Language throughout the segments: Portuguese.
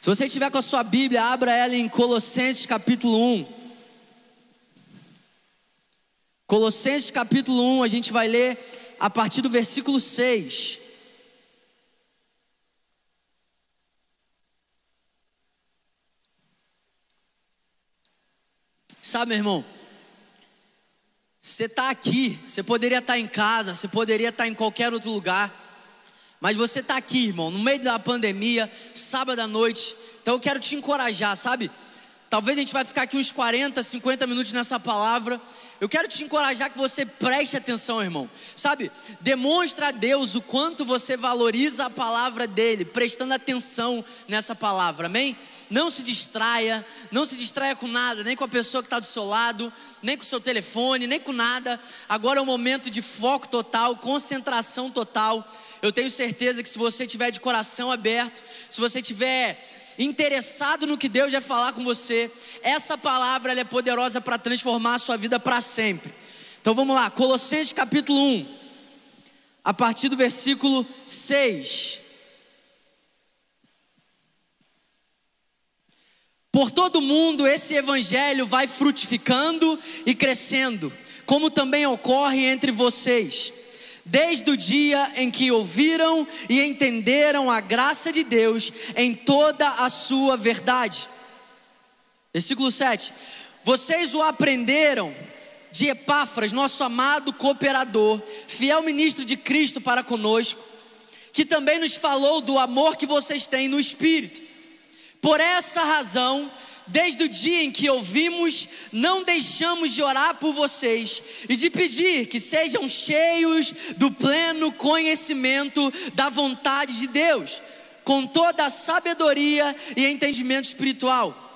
Se você estiver com a sua Bíblia, abra ela em Colossenses capítulo 1. Colossenses capítulo 1, a gente vai ler a partir do versículo 6. Sabe, meu irmão, você está aqui, você poderia estar tá em casa, você poderia estar tá em qualquer outro lugar, mas você está aqui, irmão, no meio da pandemia, sábado à noite, então eu quero te encorajar, sabe? Talvez a gente vai ficar aqui uns 40, 50 minutos nessa palavra, eu quero te encorajar que você preste atenção, irmão. Sabe, demonstra a Deus o quanto você valoriza a palavra dele, prestando atenção nessa palavra, amém? Não se distraia, não se distraia com nada, nem com a pessoa que está do seu lado, nem com o seu telefone, nem com nada. Agora é um momento de foco total, concentração total. Eu tenho certeza que se você tiver de coração aberto, se você tiver interessado no que Deus vai falar com você, essa palavra é poderosa para transformar a sua vida para sempre. Então vamos lá, Colossenses capítulo 1, a partir do versículo 6. Por todo mundo esse evangelho vai frutificando e crescendo, como também ocorre entre vocês desde o dia em que ouviram e entenderam a graça de Deus em toda a sua verdade. Versículo 7: Vocês o aprenderam de Epáfras, nosso amado cooperador, fiel ministro de Cristo para conosco, que também nos falou do amor que vocês têm no Espírito. Por essa razão, Desde o dia em que ouvimos, não deixamos de orar por vocês e de pedir que sejam cheios do pleno conhecimento da vontade de Deus, com toda a sabedoria e entendimento espiritual.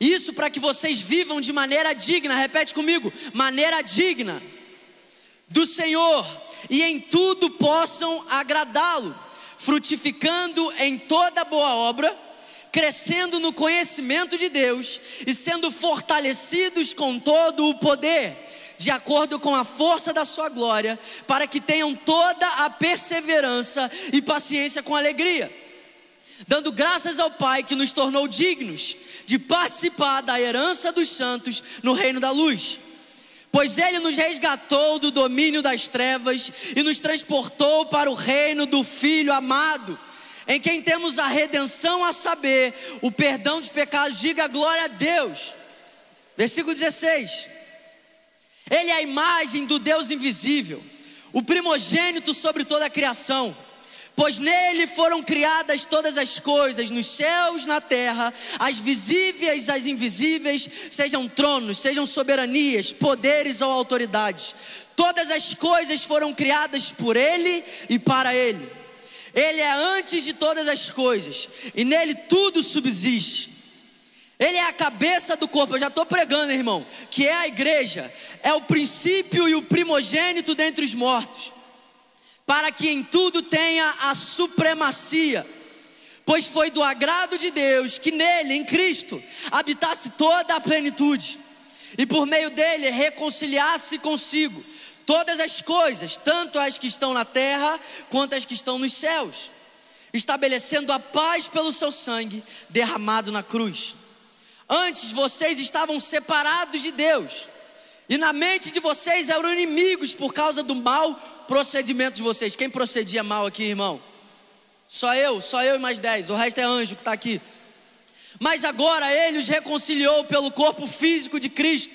Isso para que vocês vivam de maneira digna, repete comigo, maneira digna do Senhor e em tudo possam agradá-lo, frutificando em toda boa obra crescendo no conhecimento de Deus e sendo fortalecidos com todo o poder, de acordo com a força da sua glória, para que tenham toda a perseverança e paciência com alegria, dando graças ao Pai que nos tornou dignos de participar da herança dos santos no reino da luz. Pois Ele nos resgatou do domínio das trevas e nos transportou para o reino do Filho amado em quem temos a redenção a saber, o perdão dos pecados, diga glória a Deus. Versículo 16. Ele é a imagem do Deus invisível, o primogênito sobre toda a criação, pois nele foram criadas todas as coisas, nos céus, na terra, as visíveis, as invisíveis, sejam tronos, sejam soberanias, poderes ou autoridades. Todas as coisas foram criadas por ele e para ele. Ele é antes de todas as coisas, e nele tudo subsiste. Ele é a cabeça do corpo, eu já estou pregando, irmão, que é a igreja, é o princípio e o primogênito dentre os mortos, para que em tudo tenha a supremacia, pois foi do agrado de Deus que nele, em Cristo, habitasse toda a plenitude, e por meio dele reconciliasse consigo todas as coisas, tanto as que estão na terra quanto as que estão nos céus, estabelecendo a paz pelo seu sangue derramado na cruz. Antes vocês estavam separados de Deus, e na mente de vocês eram inimigos por causa do mau procedimento de vocês. Quem procedia mal aqui, irmão? Só eu, só eu e mais dez, o resto é anjo que está aqui. Mas agora ele os reconciliou pelo corpo físico de Cristo,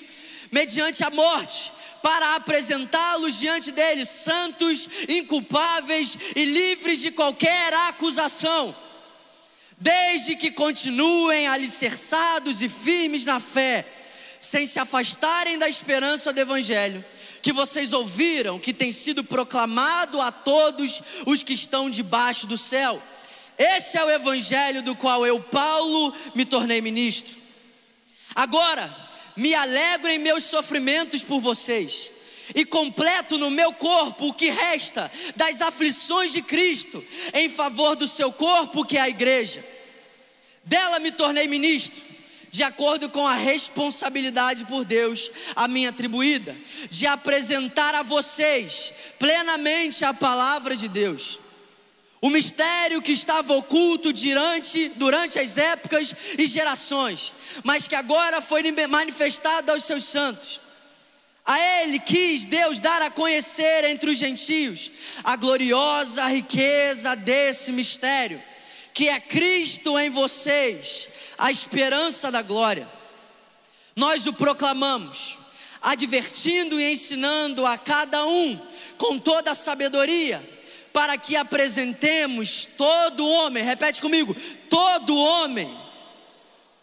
mediante a morte para apresentá-los diante dele, santos, inculpáveis e livres de qualquer acusação, desde que continuem alicerçados e firmes na fé, sem se afastarem da esperança do Evangelho, que vocês ouviram, que tem sido proclamado a todos os que estão debaixo do céu. Esse é o Evangelho do qual eu, Paulo, me tornei ministro. Agora, me alegro em meus sofrimentos por vocês, e completo no meu corpo o que resta das aflições de Cristo, em favor do seu corpo, que é a igreja. Dela me tornei ministro, de acordo com a responsabilidade por Deus a mim atribuída, de apresentar a vocês plenamente a palavra de Deus. O mistério que estava oculto durante, durante as épocas e gerações, mas que agora foi manifestado aos seus santos. A ele quis Deus dar a conhecer entre os gentios a gloriosa riqueza desse mistério, que é Cristo em vocês, a esperança da glória. Nós o proclamamos, advertindo e ensinando a cada um com toda a sabedoria para que apresentemos todo homem, repete comigo, todo homem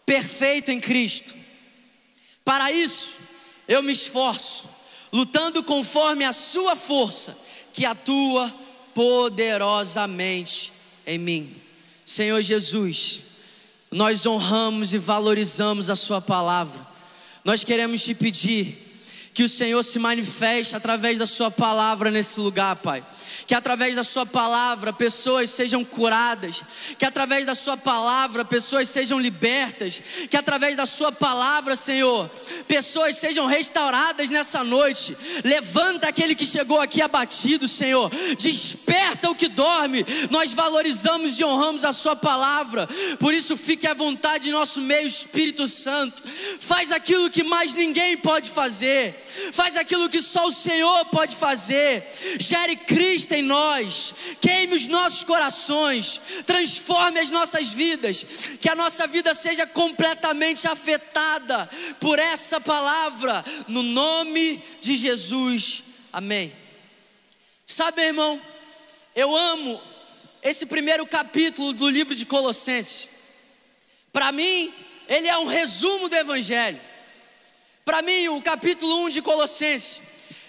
perfeito em Cristo. Para isso, eu me esforço, lutando conforme a Sua força, que atua poderosamente em mim. Senhor Jesus, nós honramos e valorizamos a Sua palavra, nós queremos te pedir que o Senhor se manifeste através da Sua palavra nesse lugar, Pai que através da Sua palavra pessoas sejam curadas, que através da Sua palavra pessoas sejam libertas, que através da Sua palavra, Senhor, pessoas sejam restauradas nessa noite. Levanta aquele que chegou aqui abatido, Senhor, desperta o que dorme. Nós valorizamos e honramos a Sua palavra, por isso fique à vontade em nosso meio, Espírito Santo. Faz aquilo que mais ninguém pode fazer, faz aquilo que só o Senhor pode fazer. Gere Cristo em nós, queime os nossos corações, transforme as nossas vidas, que a nossa vida seja completamente afetada por essa palavra, no nome de Jesus, amém. Sabe, irmão, eu amo esse primeiro capítulo do livro de Colossenses, para mim, ele é um resumo do Evangelho. Para mim, o capítulo 1 de Colossenses,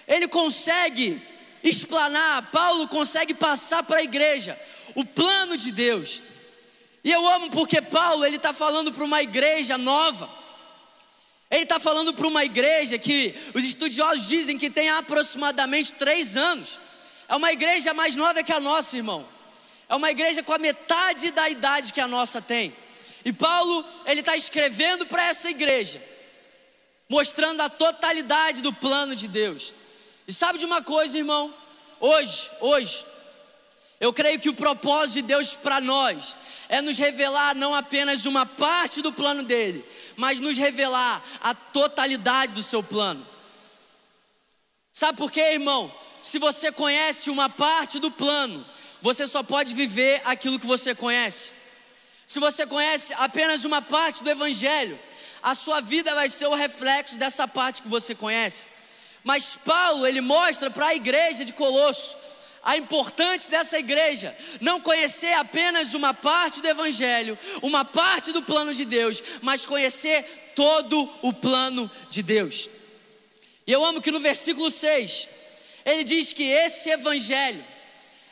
ele consegue explanar, Paulo consegue passar para a igreja o plano de Deus. E eu amo porque Paulo ele está falando para uma igreja nova. Ele está falando para uma igreja que os estudiosos dizem que tem aproximadamente três anos. É uma igreja mais nova que a nossa, irmão. É uma igreja com a metade da idade que a nossa tem. E Paulo ele está escrevendo para essa igreja, mostrando a totalidade do plano de Deus. E sabe de uma coisa, irmão? Hoje, hoje, eu creio que o propósito de Deus para nós é nos revelar não apenas uma parte do plano dele, mas nos revelar a totalidade do seu plano. Sabe por quê, irmão? Se você conhece uma parte do plano, você só pode viver aquilo que você conhece. Se você conhece apenas uma parte do Evangelho, a sua vida vai ser o reflexo dessa parte que você conhece. Mas Paulo, ele mostra para a igreja de Colosso a importância dessa igreja não conhecer apenas uma parte do evangelho, uma parte do plano de Deus, mas conhecer todo o plano de Deus. E eu amo que no versículo 6, ele diz que esse evangelho,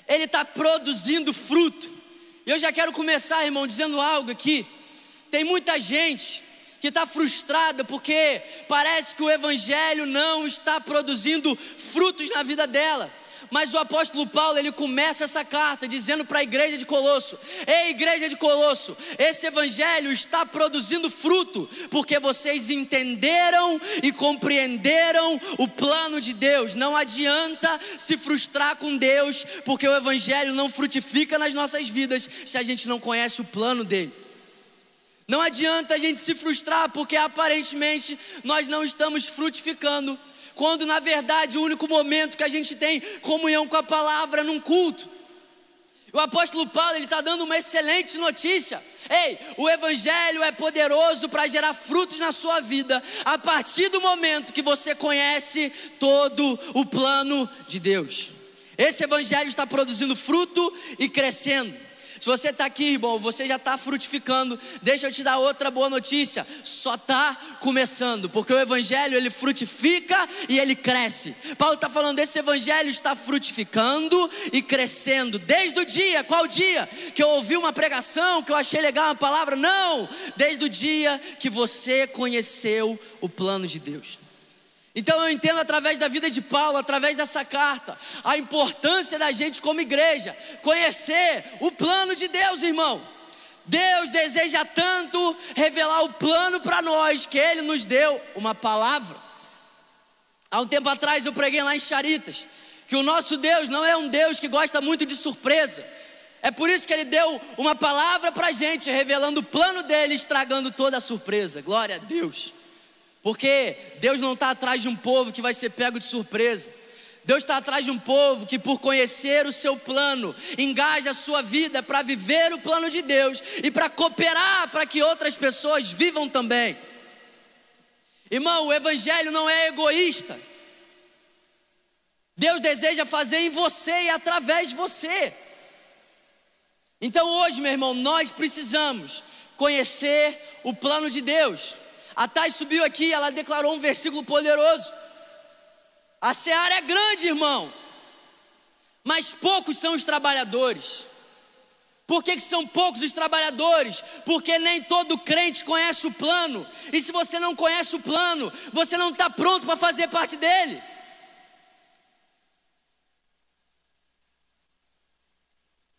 ele está produzindo fruto. E eu já quero começar, irmão, dizendo algo aqui. Tem muita gente que está frustrada porque parece que o Evangelho não está produzindo frutos na vida dela. Mas o apóstolo Paulo, ele começa essa carta dizendo para a igreja de Colosso: Ei, igreja de Colosso, esse evangelho está produzindo fruto, porque vocês entenderam e compreenderam o plano de Deus. Não adianta se frustrar com Deus, porque o evangelho não frutifica nas nossas vidas se a gente não conhece o plano dele. Não adianta a gente se frustrar porque aparentemente nós não estamos frutificando, quando na verdade o único momento que a gente tem comunhão com a palavra é num culto. O apóstolo Paulo ele está dando uma excelente notícia. Ei, o Evangelho é poderoso para gerar frutos na sua vida a partir do momento que você conhece todo o plano de Deus. Esse Evangelho está produzindo fruto e crescendo. Se você está aqui, irmão, você já está frutificando. Deixa eu te dar outra boa notícia. Só está começando, porque o evangelho ele frutifica e ele cresce. Paulo está falando esse evangelho está frutificando e crescendo desde o dia. Qual dia que eu ouvi uma pregação que eu achei legal uma palavra? Não, desde o dia que você conheceu o plano de Deus. Então eu entendo através da vida de Paulo, através dessa carta, a importância da gente como igreja conhecer o plano de Deus, irmão. Deus deseja tanto revelar o plano para nós que Ele nos deu uma palavra. Há um tempo atrás eu preguei lá em Charitas que o nosso Deus não é um Deus que gosta muito de surpresa. É por isso que ele deu uma palavra para a gente, revelando o plano dele, estragando toda a surpresa. Glória a Deus. Porque Deus não está atrás de um povo que vai ser pego de surpresa. Deus está atrás de um povo que, por conhecer o seu plano, engaja a sua vida para viver o plano de Deus e para cooperar para que outras pessoas vivam também. Irmão, o Evangelho não é egoísta. Deus deseja fazer em você e através de você. Então hoje, meu irmão, nós precisamos conhecer o plano de Deus. A Thay subiu aqui, ela declarou um versículo poderoso. A seara é grande, irmão, mas poucos são os trabalhadores. Por que, que, são poucos os trabalhadores? Porque nem todo crente conhece o plano. E se você não conhece o plano, você não está pronto para fazer parte dele.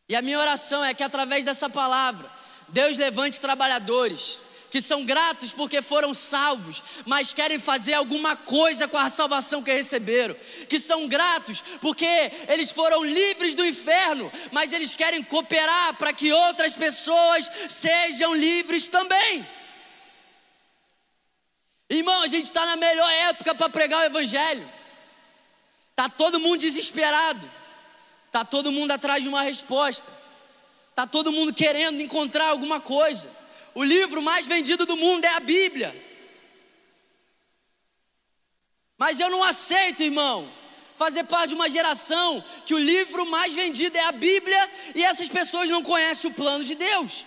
E a minha oração é que através dessa palavra, Deus levante trabalhadores que são gratos porque foram salvos, mas querem fazer alguma coisa com a salvação que receberam, que são gratos porque eles foram livres do inferno, mas eles querem cooperar para que outras pessoas sejam livres também. Irmão, a gente está na melhor época para pregar o Evangelho, está todo mundo desesperado, está todo mundo atrás de uma resposta, está todo mundo querendo encontrar alguma coisa. O livro mais vendido do mundo é a Bíblia. Mas eu não aceito, irmão, fazer parte de uma geração que o livro mais vendido é a Bíblia e essas pessoas não conhecem o plano de Deus.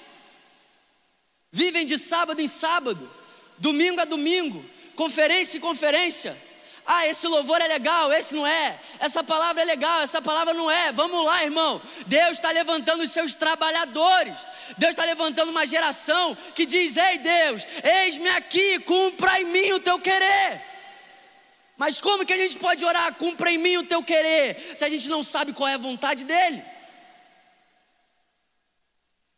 Vivem de sábado em sábado, domingo a domingo, conferência em conferência ah, esse louvor é legal, esse não é. Essa palavra é legal, essa palavra não é. Vamos lá, irmão. Deus está levantando os seus trabalhadores. Deus está levantando uma geração que diz: Ei, Deus, eis-me aqui, cumpra em mim o teu querer. Mas como que a gente pode orar, cumpra em mim o teu querer, se a gente não sabe qual é a vontade dele?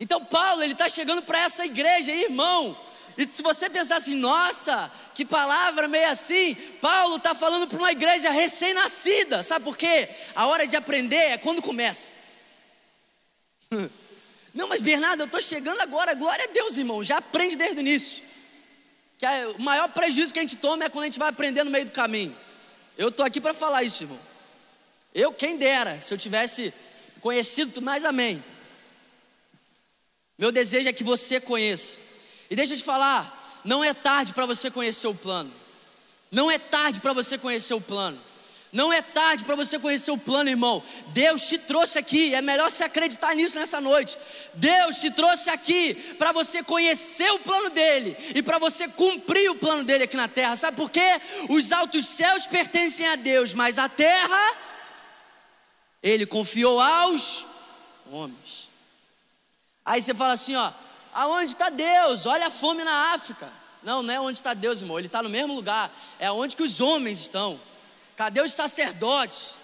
Então, Paulo, ele está chegando para essa igreja, irmão. E se você pensar assim, nossa, que palavra meio assim, Paulo está falando para uma igreja recém-nascida, sabe por quê? A hora de aprender é quando começa. Não, mas Bernardo, eu estou chegando agora, glória a Deus, irmão, já aprende desde o início. Que o maior prejuízo que a gente toma é quando a gente vai aprender no meio do caminho. Eu estou aqui para falar isso, irmão. Eu, quem dera, se eu tivesse conhecido, mas amém. Meu desejo é que você conheça. E deixa eu te falar, não é tarde para você conhecer o plano. Não é tarde para você conhecer o plano. Não é tarde para você conhecer o plano, irmão. Deus te trouxe aqui, é melhor se acreditar nisso nessa noite. Deus te trouxe aqui para você conhecer o plano dele e para você cumprir o plano dele aqui na terra. Sabe por quê? Os altos céus pertencem a Deus, mas a terra ele confiou aos homens. Aí você fala assim, ó, Aonde está Deus? Olha a fome na África. Não, não é onde está Deus, irmão. Ele está no mesmo lugar. É onde que os homens estão. Cadê os sacerdotes?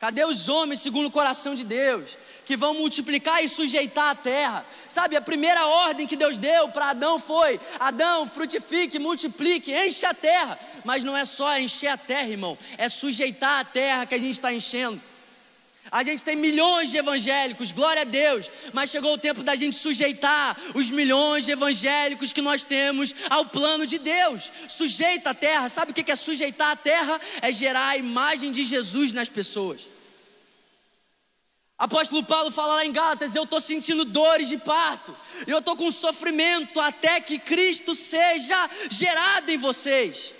Cadê os homens segundo o coração de Deus? Que vão multiplicar e sujeitar a terra. Sabe, a primeira ordem que Deus deu para Adão foi: Adão, frutifique, multiplique, enche a terra. Mas não é só encher a terra, irmão. É sujeitar a terra que a gente está enchendo. A gente tem milhões de evangélicos, glória a Deus, mas chegou o tempo da gente sujeitar os milhões de evangélicos que nós temos ao plano de Deus. Sujeita a terra, sabe o que é sujeitar a terra? É gerar a imagem de Jesus nas pessoas. Apóstolo Paulo fala lá em Gálatas: Eu estou sentindo dores de parto, eu estou com sofrimento até que Cristo seja gerado em vocês.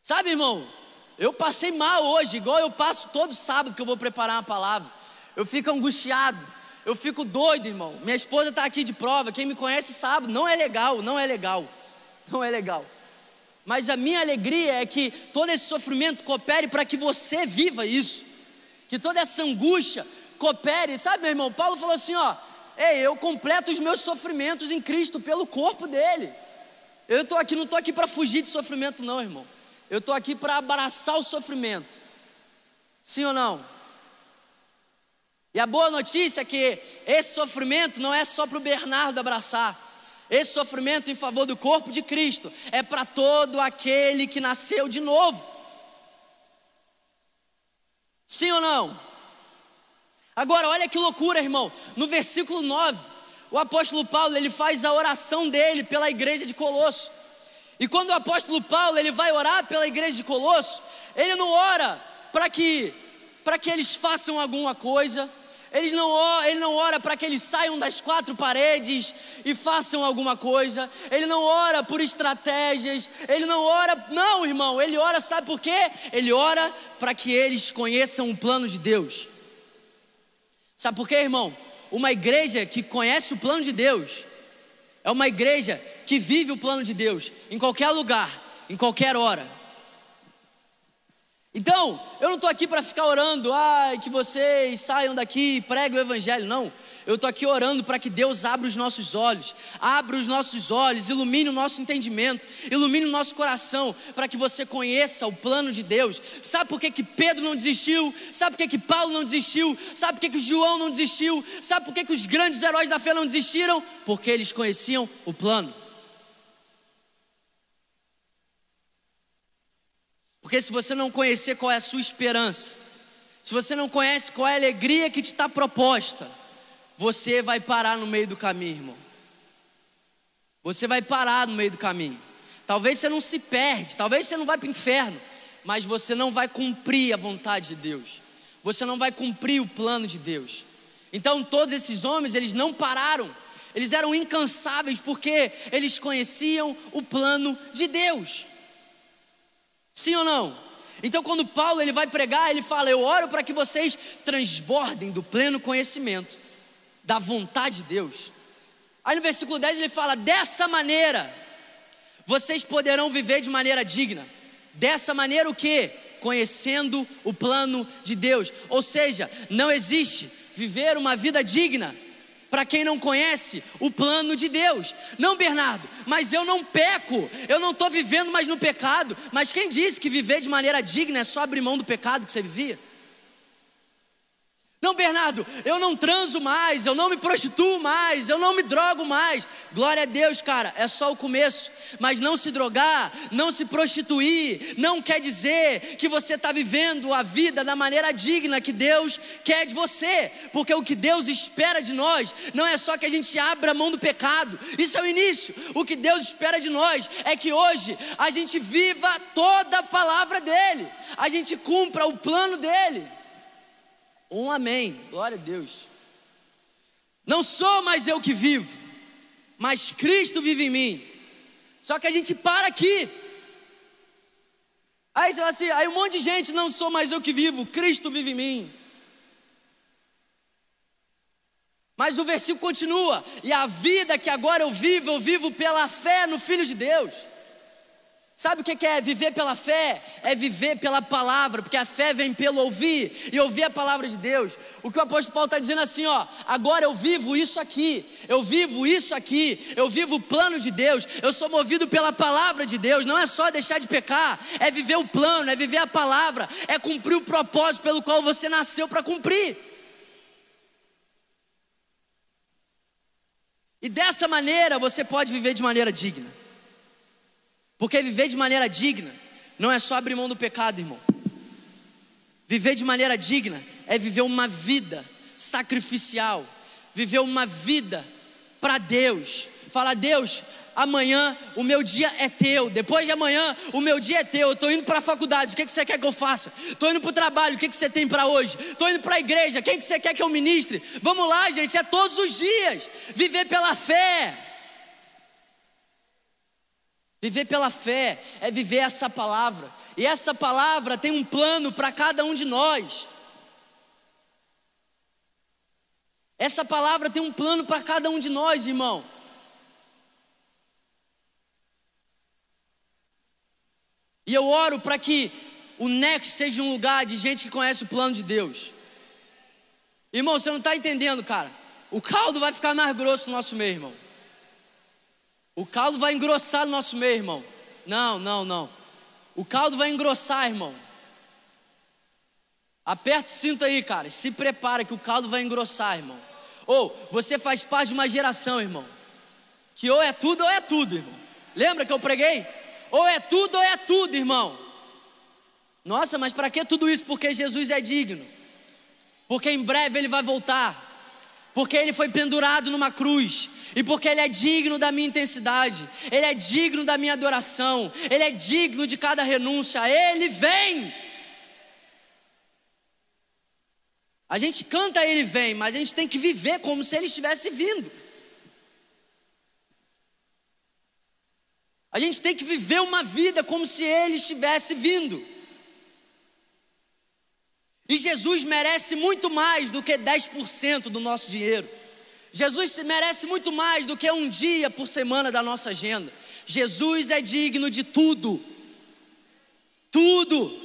Sabe, irmão? Eu passei mal hoje, igual eu passo todo sábado que eu vou preparar uma palavra. Eu fico angustiado, eu fico doido, irmão. Minha esposa está aqui de prova, quem me conhece sabe, não é legal, não é legal, não é legal. Mas a minha alegria é que todo esse sofrimento coopere para que você viva isso, que toda essa angústia coopere. Sabe, meu irmão, Paulo falou assim: ó, ei, eu completo os meus sofrimentos em Cristo pelo corpo dele. Eu estou aqui, não estou aqui para fugir de sofrimento, não, irmão. Eu estou aqui para abraçar o sofrimento. Sim ou não? E a boa notícia é que esse sofrimento não é só para o Bernardo abraçar. Esse sofrimento em favor do corpo de Cristo é para todo aquele que nasceu de novo. Sim ou não? Agora, olha que loucura, irmão. No versículo 9, o apóstolo Paulo, ele faz a oração dele pela igreja de Colosso. E quando o apóstolo Paulo, ele vai orar pela igreja de Colosso, ele não ora para que para que eles façam alguma coisa, ele não, ele não ora para que eles saiam das quatro paredes e façam alguma coisa. Ele não ora por estratégias. Ele não ora, não, irmão. Ele ora, sabe por quê? Ele ora para que eles conheçam o plano de Deus. Sabe por quê, irmão? Uma igreja que conhece o plano de Deus é uma igreja que vive o plano de Deus em qualquer lugar, em qualquer hora. Então, eu não estou aqui para ficar orando, ai, que vocês saiam daqui e preguem o Evangelho, não. Eu estou aqui orando para que Deus abra os nossos olhos, abra os nossos olhos, ilumine o nosso entendimento, ilumine o nosso coração, para que você conheça o plano de Deus. Sabe por que, que Pedro não desistiu? Sabe por que, que Paulo não desistiu? Sabe por que, que João não desistiu? Sabe por que, que os grandes heróis da fé não desistiram? Porque eles conheciam o plano. Porque se você não conhecer qual é a sua esperança, se você não conhece qual é a alegria que te está proposta, você vai parar no meio do caminho, irmão. Você vai parar no meio do caminho. Talvez você não se perde, talvez você não vai para o inferno, mas você não vai cumprir a vontade de Deus. Você não vai cumprir o plano de Deus. Então todos esses homens, eles não pararam. Eles eram incansáveis porque eles conheciam o plano de Deus. Sim ou não? Então, quando Paulo ele vai pregar, ele fala: Eu oro para que vocês transbordem do pleno conhecimento da vontade de Deus. Aí no versículo 10 ele fala: Dessa maneira, vocês poderão viver de maneira digna. Dessa maneira, o que? Conhecendo o plano de Deus. Ou seja, não existe viver uma vida digna para quem não conhece o plano de Deus. Não, Bernardo, mas eu não peco, eu não estou vivendo mais no pecado. Mas quem disse que viver de maneira digna é só abrir mão do pecado que você vivia? Não, Bernardo, eu não transo mais, eu não me prostituo mais, eu não me drogo mais. Glória a Deus, cara, é só o começo. Mas não se drogar, não se prostituir, não quer dizer que você está vivendo a vida da maneira digna que Deus quer de você. Porque o que Deus espera de nós não é só que a gente abra a mão do pecado, isso é o início. O que Deus espera de nós é que hoje a gente viva toda a palavra dEle, a gente cumpra o plano dEle. Um amém. Glória a Deus. Não sou mais eu que vivo, mas Cristo vive em mim. Só que a gente para aqui. Aí você fala assim, aí um monte de gente, não sou mais eu que vivo, Cristo vive em mim. Mas o versículo continua, e a vida que agora eu vivo, eu vivo pela fé no Filho de Deus. Sabe o que é viver pela fé? É viver pela palavra, porque a fé vem pelo ouvir e ouvir a palavra de Deus. O que o apóstolo Paulo está dizendo assim, ó, agora eu vivo isso aqui, eu vivo isso aqui, eu vivo o plano de Deus, eu sou movido pela palavra de Deus, não é só deixar de pecar, é viver o plano, é viver a palavra, é cumprir o propósito pelo qual você nasceu para cumprir. E dessa maneira você pode viver de maneira digna. Porque viver de maneira digna não é só abrir mão do pecado, irmão. Viver de maneira digna é viver uma vida sacrificial, viver uma vida para Deus. Fala, Deus, amanhã o meu dia é teu, depois de amanhã o meu dia é teu. Eu estou indo para a faculdade, o que, que você quer que eu faça? Estou indo para o trabalho, o que, que você tem para hoje? Estou indo para a igreja, quem que você quer que eu ministre? Vamos lá, gente, é todos os dias. Viver pela fé. Viver pela fé é viver essa palavra, e essa palavra tem um plano para cada um de nós. Essa palavra tem um plano para cada um de nós, irmão. E eu oro para que o Next seja um lugar de gente que conhece o plano de Deus. Irmão, você não está entendendo, cara. O caldo vai ficar mais grosso no nosso meio, irmão. O caldo vai engrossar no nosso meio, irmão. Não, não, não. O caldo vai engrossar, irmão. Aperta o cinto aí, cara. Se prepara que o caldo vai engrossar, irmão. Ou você faz parte de uma geração, irmão, que ou é tudo ou é tudo, irmão. Lembra que eu preguei? Ou é tudo ou é tudo, irmão. Nossa, mas para que tudo isso? Porque Jesus é digno. porque em breve ele vai voltar porque ele foi pendurado numa cruz, e porque ele é digno da minha intensidade, ele é digno da minha adoração, ele é digno de cada renúncia, ele vem. A gente canta ele vem, mas a gente tem que viver como se ele estivesse vindo. A gente tem que viver uma vida como se ele estivesse vindo. E Jesus merece muito mais do que 10% do nosso dinheiro. Jesus merece muito mais do que um dia por semana da nossa agenda. Jesus é digno de tudo. Tudo.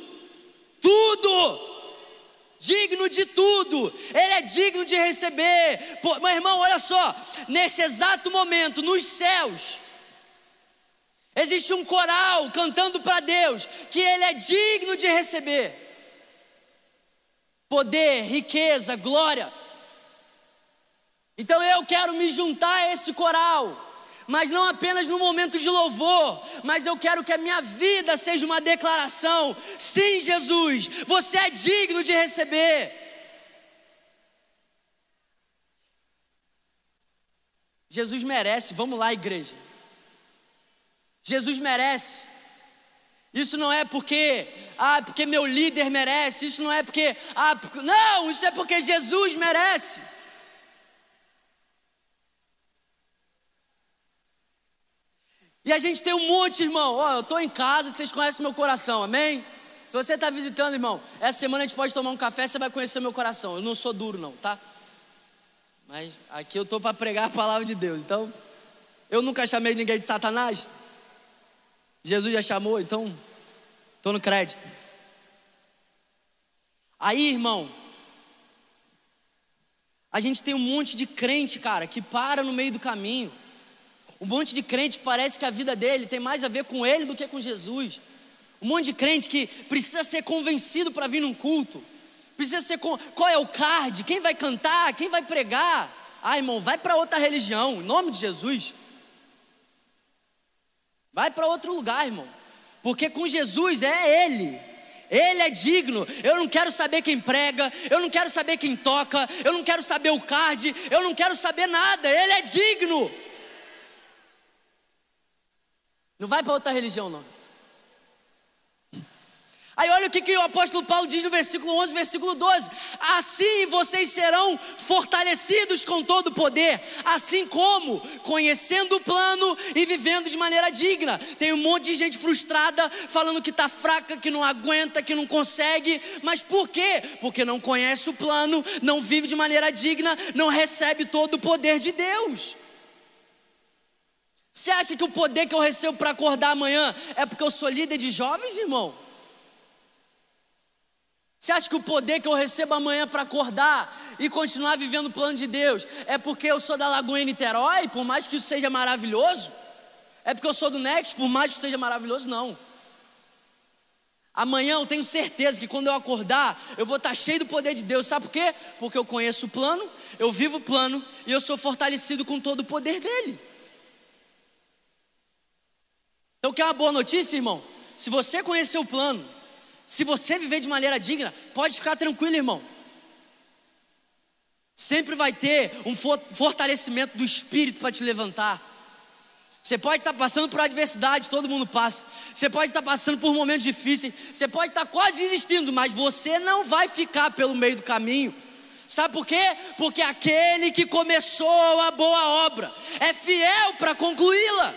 Tudo. Digno de tudo, Ele é digno de receber. Pô, meu irmão, olha só, nesse exato momento, nos céus, existe um coral cantando para Deus que Ele é digno de receber poder, riqueza, glória. Então eu quero me juntar a esse coral, mas não apenas no momento de louvor, mas eu quero que a minha vida seja uma declaração: sim, Jesus, você é digno de receber. Jesus merece, vamos lá, igreja. Jesus merece. Isso não é porque, ah, porque meu líder merece. Isso não é porque, ah, porque, não, isso é porque Jesus merece. E a gente tem um monte, irmão. Ó, eu estou em casa, vocês conhecem meu coração, amém? Se você está visitando, irmão, essa semana a gente pode tomar um café, você vai conhecer meu coração. Eu não sou duro, não, tá? Mas aqui eu estou para pregar a palavra de Deus. Então, eu nunca chamei ninguém de Satanás. Jesus já chamou, então estou no crédito. Aí, irmão, a gente tem um monte de crente, cara, que para no meio do caminho. Um monte de crente que parece que a vida dele tem mais a ver com ele do que com Jesus. Um monte de crente que precisa ser convencido para vir num culto. Precisa ser com... qual é o card, quem vai cantar, quem vai pregar. Ah, irmão, vai para outra religião, em nome de Jesus. Vai para outro lugar, irmão. Porque com Jesus é Ele. Ele é digno. Eu não quero saber quem prega, eu não quero saber quem toca, eu não quero saber o card, eu não quero saber nada. Ele é digno. Não vai para outra religião, não. Aí olha o que, que o apóstolo Paulo diz no versículo 11, versículo 12: Assim vocês serão fortalecidos com todo o poder, assim como conhecendo o plano e vivendo de maneira digna. Tem um monte de gente frustrada, falando que está fraca, que não aguenta, que não consegue, mas por quê? Porque não conhece o plano, não vive de maneira digna, não recebe todo o poder de Deus. Você acha que o poder que eu recebo para acordar amanhã é porque eu sou líder de jovens, irmão? Você acha que o poder que eu recebo amanhã para acordar e continuar vivendo o plano de Deus é porque eu sou da Lagoa Niterói, por mais que isso seja maravilhoso? É porque eu sou do Next, por mais que seja maravilhoso? Não. Amanhã eu tenho certeza que quando eu acordar, eu vou estar cheio do poder de Deus. Sabe por quê? Porque eu conheço o plano, eu vivo o plano e eu sou fortalecido com todo o poder dele. Então, quer uma boa notícia, irmão? Se você conhecer o plano, se você viver de maneira digna, pode ficar tranquilo, irmão. Sempre vai ter um fortalecimento do espírito para te levantar. Você pode estar passando por adversidade, todo mundo passa. Você pode estar passando por momentos difíceis. Você pode estar quase desistindo, mas você não vai ficar pelo meio do caminho. Sabe por quê? Porque aquele que começou a boa obra é fiel para concluí-la.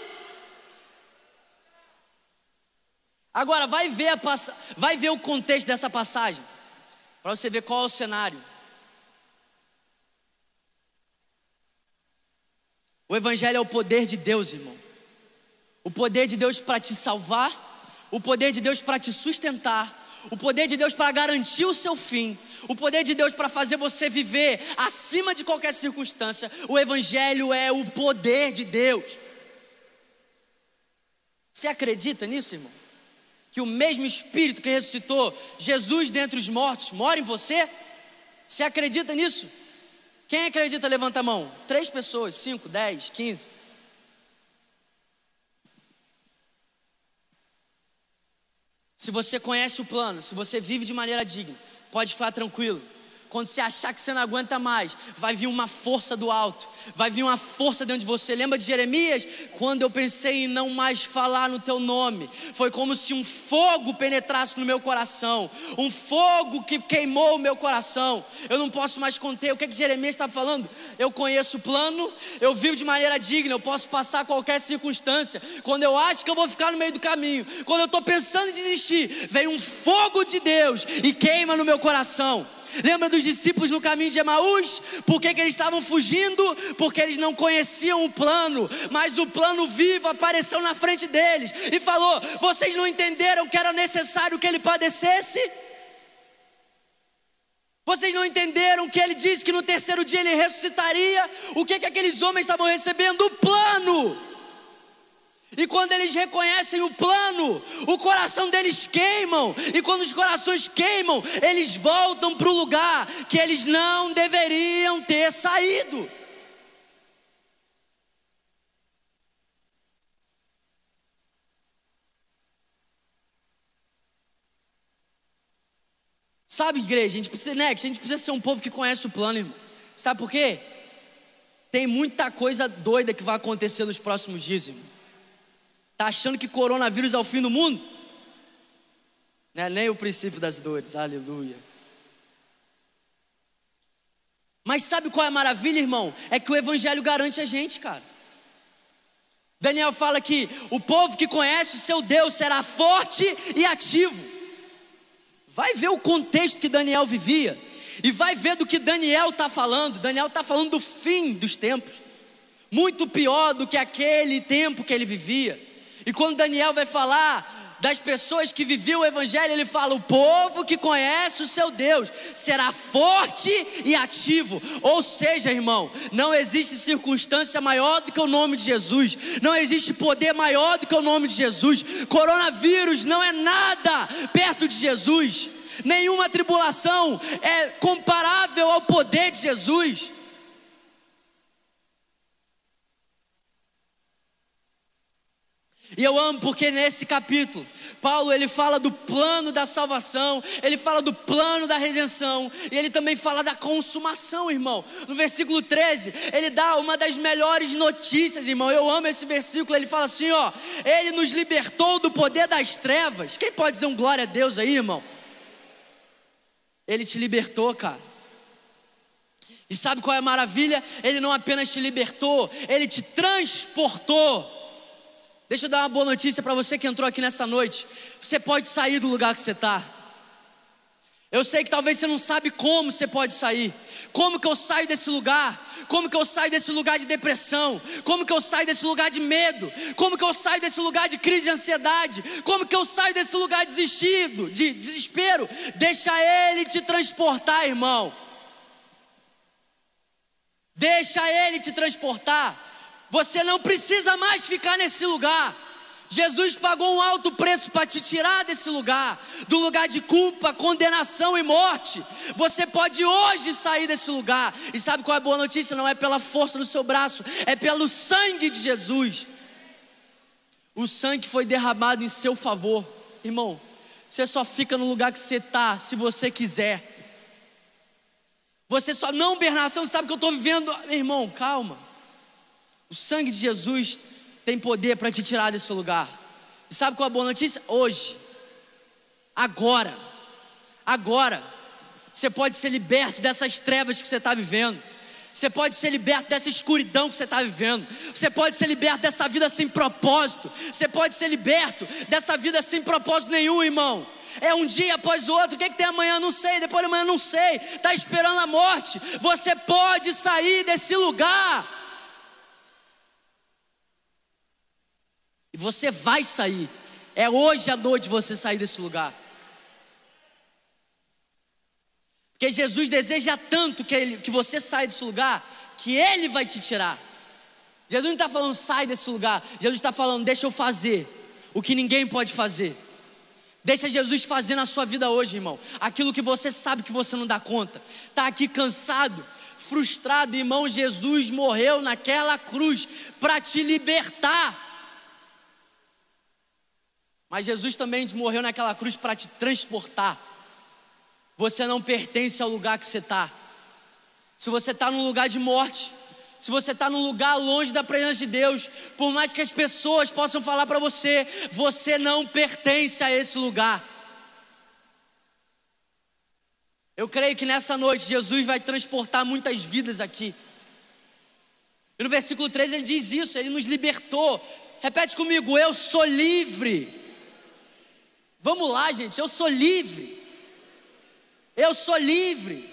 Agora, vai ver, a pass... vai ver o contexto dessa passagem, para você ver qual é o cenário. O Evangelho é o poder de Deus, irmão. O poder de Deus para te salvar, o poder de Deus para te sustentar, o poder de Deus para garantir o seu fim, o poder de Deus para fazer você viver acima de qualquer circunstância. O Evangelho é o poder de Deus. Você acredita nisso, irmão? Que o mesmo Espírito que ressuscitou Jesus dentre os mortos mora em você? Você acredita nisso? Quem acredita, levanta a mão. Três pessoas, cinco, dez, quinze. Se você conhece o plano, se você vive de maneira digna, pode ficar tranquilo, Quando você achar que você não aguenta mais, vai vir uma força do alto, vai vir uma força dentro de você. Lembra de Jeremias? Quando eu pensei em não mais falar no teu nome, foi como se um fogo penetrasse no meu coração, um fogo que queimou o meu coração. Eu não posso mais conter. O que, é que Jeremias está falando? Eu conheço o plano, eu vivo de maneira digna, eu posso passar qualquer circunstância. Quando eu acho que eu vou ficar no meio do caminho, quando eu estou pensando em desistir, vem um fogo de Deus e queima no meu coração. Lembra dos discípulos no caminho de Emaús? Por que, que eles estavam fugindo? Porque eles não conheciam o plano, mas o plano vivo apareceu na frente deles e falou: Vocês não entenderam que era necessário que ele padecesse? Vocês não entenderam que ele disse que no terceiro dia ele ressuscitaria? O que, que aqueles homens estavam recebendo? O plano. E quando eles reconhecem o plano, o coração deles queimam. E quando os corações queimam, eles voltam para o lugar que eles não deveriam ter saído. Sabe, igreja, a gente precisa, né, a gente precisa ser um povo que conhece o plano, irmão. Sabe por quê? Tem muita coisa doida que vai acontecer nos próximos dias, irmão. Está achando que coronavírus é o fim do mundo? Não é nem o princípio das dores, aleluia. Mas sabe qual é a maravilha, irmão? É que o Evangelho garante a gente, cara. Daniel fala que o povo que conhece o seu Deus será forte e ativo. Vai ver o contexto que Daniel vivia, e vai ver do que Daniel está falando. Daniel está falando do fim dos tempos, muito pior do que aquele tempo que ele vivia. E quando Daniel vai falar das pessoas que viviam o Evangelho, ele fala: o povo que conhece o seu Deus será forte e ativo. Ou seja, irmão, não existe circunstância maior do que o nome de Jesus, não existe poder maior do que o nome de Jesus. Coronavírus não é nada perto de Jesus, nenhuma tribulação é comparável ao poder de Jesus. E eu amo porque nesse capítulo, Paulo ele fala do plano da salvação, ele fala do plano da redenção, e ele também fala da consumação, irmão. No versículo 13, ele dá uma das melhores notícias, irmão. Eu amo esse versículo, ele fala assim, ó: Ele nos libertou do poder das trevas. Quem pode dizer um glória a Deus aí, irmão? Ele te libertou, cara. E sabe qual é a maravilha? Ele não apenas te libertou, ele te transportou. Deixa eu dar uma boa notícia para você que entrou aqui nessa noite. Você pode sair do lugar que você está. Eu sei que talvez você não sabe como você pode sair. Como que eu saio desse lugar? Como que eu saio desse lugar de depressão? Como que eu saio desse lugar de medo? Como que eu saio desse lugar de crise de ansiedade? Como que eu saio desse lugar desistido, de desespero? Deixa ele te transportar, irmão. Deixa ele te transportar. Você não precisa mais ficar nesse lugar. Jesus pagou um alto preço para te tirar desse lugar, do lugar de culpa, condenação e morte. Você pode hoje sair desse lugar. E sabe qual é a boa notícia? Não é pela força do seu braço, é pelo sangue de Jesus. O sangue foi derramado em seu favor. Irmão, você só fica no lugar que você está se você quiser. Você só, não, Bernardo, você não sabe que eu estou vivendo. Irmão, calma. O sangue de Jesus tem poder para te tirar desse lugar. E sabe qual é a boa notícia? Hoje, agora, agora, você pode ser liberto dessas trevas que você está vivendo. Você pode ser liberto dessa escuridão que você está vivendo. Você pode ser liberto dessa vida sem propósito. Você pode ser liberto dessa vida sem propósito nenhum, irmão. É um dia após o outro. O que, é que tem amanhã? Não sei. Depois de amanhã, não sei. Está esperando a morte. Você pode sair desse lugar. Você vai sair. É hoje à noite você sair desse lugar. Porque Jesus deseja tanto que, ele, que você saia desse lugar, que Ele vai te tirar. Jesus não está falando sai desse lugar, Jesus está falando deixa eu fazer o que ninguém pode fazer. Deixa Jesus fazer na sua vida hoje, irmão. Aquilo que você sabe que você não dá conta. Está aqui cansado, frustrado, irmão. Jesus morreu naquela cruz para te libertar. Mas Jesus também morreu naquela cruz para te transportar. você não pertence ao lugar que você está. Se você está num lugar de morte, se você está num lugar longe da presença de Deus, por mais que as pessoas possam falar para você, você não pertence a esse lugar. Eu creio que nessa noite Jesus vai transportar muitas vidas aqui. E no versículo 3 ele diz isso, ele nos libertou. Repete comigo, eu sou livre. Vamos lá, gente, eu sou livre. Eu sou livre.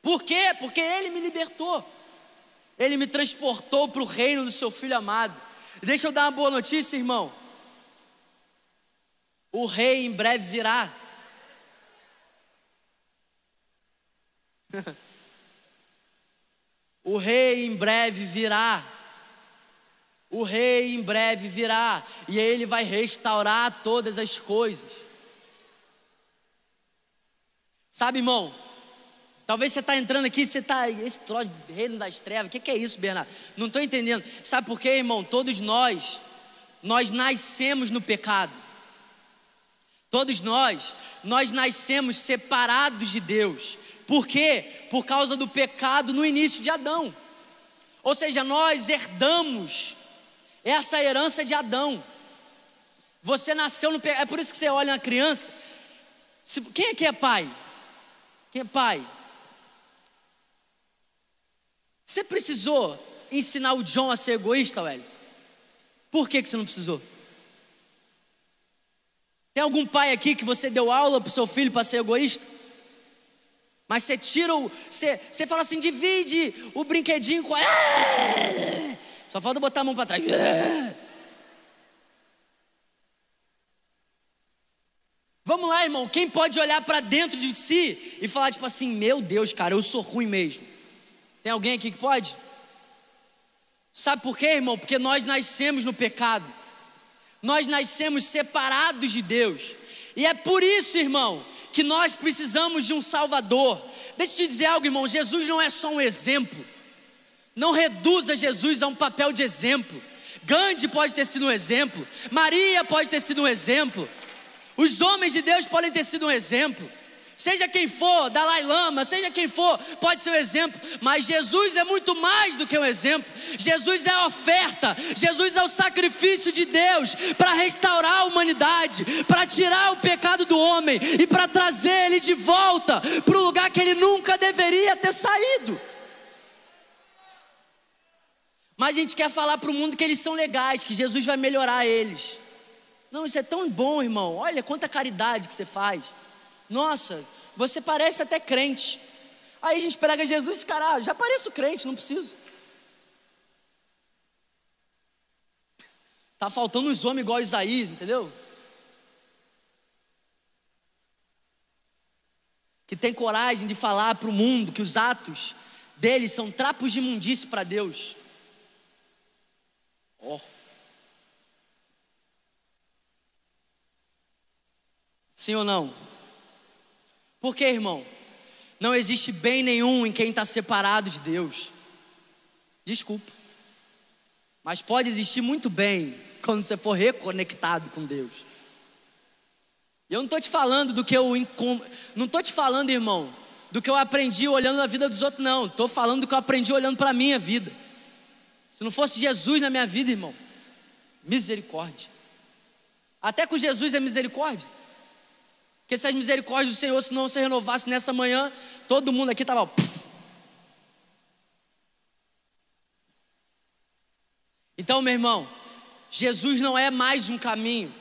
Por quê? Porque Ele me libertou. Ele me transportou para o reino do seu filho amado. Deixa eu dar uma boa notícia, irmão. O rei em breve virá. o rei em breve virá. O rei em breve virá e ele vai restaurar todas as coisas. Sabe, irmão? Talvez você está entrando aqui, você está. Esse troço de reino das trevas, o que, que é isso, Bernardo? Não estou entendendo. Sabe por quê, irmão? Todos nós, nós nascemos no pecado. Todos nós, nós nascemos separados de Deus. Por quê? Por causa do pecado no início de Adão. Ou seja, nós herdamos essa herança de Adão. Você nasceu no pecado. É por isso que você olha uma criança. Quem aqui é pai? Quem é pai? Você precisou ensinar o John a ser egoísta, velho? Por que, que você não precisou? Tem algum pai aqui que você deu aula para o seu filho para ser egoísta? Mas você tira o. Você, você fala assim: divide o brinquedinho com. Só falta botar a mão para trás. Vamos lá, irmão. Quem pode olhar para dentro de si e falar, tipo assim: Meu Deus, cara, eu sou ruim mesmo. Tem alguém aqui que pode? Sabe por quê, irmão? Porque nós nascemos no pecado, nós nascemos separados de Deus, e é por isso, irmão, que nós precisamos de um Salvador. Deixa eu te dizer algo, irmão: Jesus não é só um exemplo, não reduza Jesus a um papel de exemplo. Gandhi pode ter sido um exemplo, Maria pode ter sido um exemplo, os homens de Deus podem ter sido um exemplo. Seja quem for, Dalai Lama, seja quem for, pode ser um exemplo, mas Jesus é muito mais do que um exemplo. Jesus é a oferta, Jesus é o sacrifício de Deus para restaurar a humanidade, para tirar o pecado do homem e para trazer ele de volta para o lugar que ele nunca deveria ter saído. Mas a gente quer falar para o mundo que eles são legais, que Jesus vai melhorar eles. Não, isso é tão bom, irmão. Olha quanta caridade que você faz. Nossa, você parece até crente. Aí a gente prega Jesus, cara, já pareço crente, não preciso. Tá faltando uns homens igual Isaías, entendeu? Que tem coragem de falar para o mundo que os atos deles são trapos de imundície para Deus. Oh. Sim ou não? Por que, irmão? Não existe bem nenhum em quem está separado de Deus. Desculpa. Mas pode existir muito bem quando você for reconectado com Deus. Eu não estou te falando do que eu. Não estou te falando, irmão, do que eu aprendi olhando a vida dos outros, não. Estou falando do que eu aprendi olhando para a minha vida. Se não fosse Jesus na minha vida, irmão, misericórdia. Até com Jesus é misericórdia. Porque se as misericórdias do Senhor se não se renovasse nessa manhã, todo mundo aqui estava. Então, meu irmão, Jesus não é mais um caminho,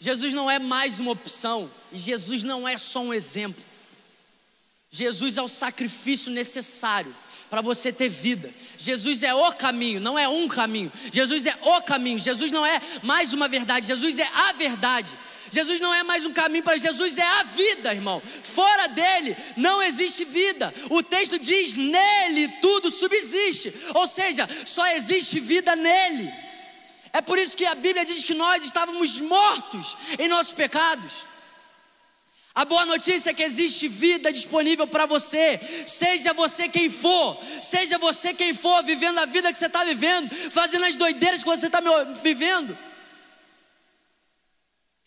Jesus não é mais uma opção, e Jesus não é só um exemplo. Jesus é o sacrifício necessário para você ter vida. Jesus é o caminho, não é um caminho. Jesus é o caminho. Jesus não é mais uma verdade, Jesus é a verdade. Jesus não é mais um caminho para Jesus, é a vida, irmão. Fora dele não existe vida. O texto diz: nele tudo subsiste, ou seja, só existe vida nele. É por isso que a Bíblia diz que nós estávamos mortos em nossos pecados. A boa notícia é que existe vida disponível para você, seja você quem for, seja você quem for, vivendo a vida que você está vivendo, fazendo as doideiras que você está vivendo.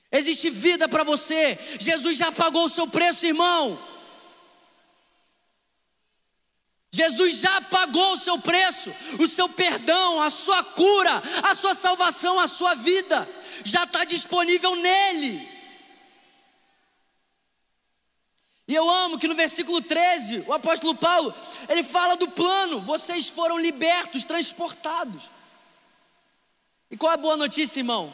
Existe vida para você. Jesus já pagou o seu preço, irmão. Jesus já pagou o seu preço, o seu perdão, a sua cura, a sua salvação, a sua vida, já está disponível nele. E eu amo que no versículo 13, o apóstolo Paulo, ele fala do plano: vocês foram libertos, transportados. E qual é a boa notícia, irmão?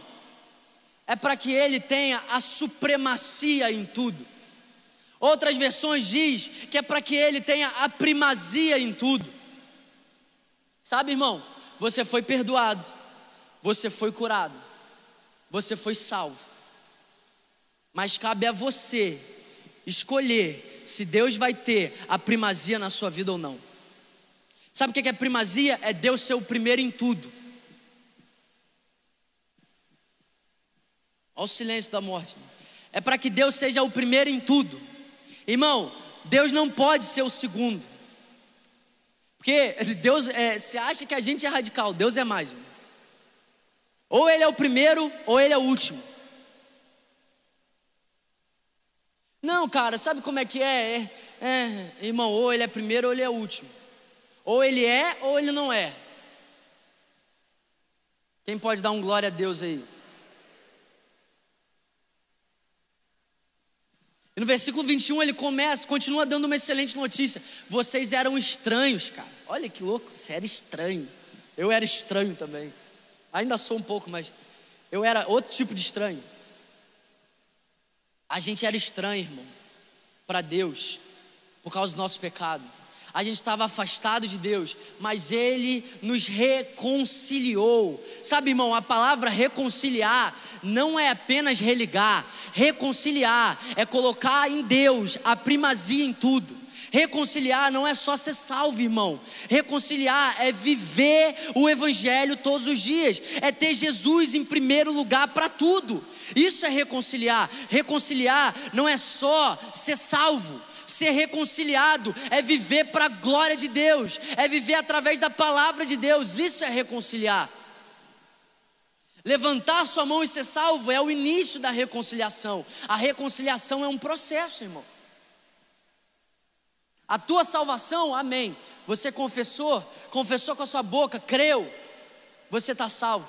É para que ele tenha a supremacia em tudo. Outras versões diz que é para que ele tenha a primazia em tudo. Sabe, irmão? Você foi perdoado, você foi curado, você foi salvo. Mas cabe a você escolher se Deus vai ter a primazia na sua vida ou não. Sabe o que é primazia? É Deus ser o primeiro em tudo. Olha o silêncio da morte. É para que Deus seja o primeiro em tudo. Irmão, Deus não pode ser o segundo. Porque Deus, é, você acha que a gente é radical, Deus é mais. Irmão. Ou Ele é o primeiro, ou Ele é o último. Não, cara, sabe como é que é? é? é? Irmão, ou Ele é primeiro, ou Ele é último. Ou Ele é, ou Ele não é. Quem pode dar um glória a Deus aí? E no versículo 21 ele começa, continua dando uma excelente notícia. Vocês eram estranhos, cara. Olha que louco, você era estranho. Eu era estranho também. Ainda sou um pouco, mas eu era outro tipo de estranho. A gente era estranho, irmão, para Deus, por causa do nosso pecado a gente estava afastado de Deus, mas Ele nos reconciliou. Sabe, irmão, a palavra reconciliar não é apenas religar, reconciliar é colocar em Deus a primazia em tudo. Reconciliar não é só ser salvo, irmão. Reconciliar é viver o Evangelho todos os dias, é ter Jesus em primeiro lugar para tudo. Isso é reconciliar. Reconciliar não é só ser salvo, Ser reconciliado é viver para a glória de Deus, é viver através da palavra de Deus. Isso é reconciliar. Levantar sua mão e ser salvo é o início da reconciliação. A reconciliação é um processo, irmão. A tua salvação, amém. Você confessou, confessou com a sua boca, creu, você está salvo.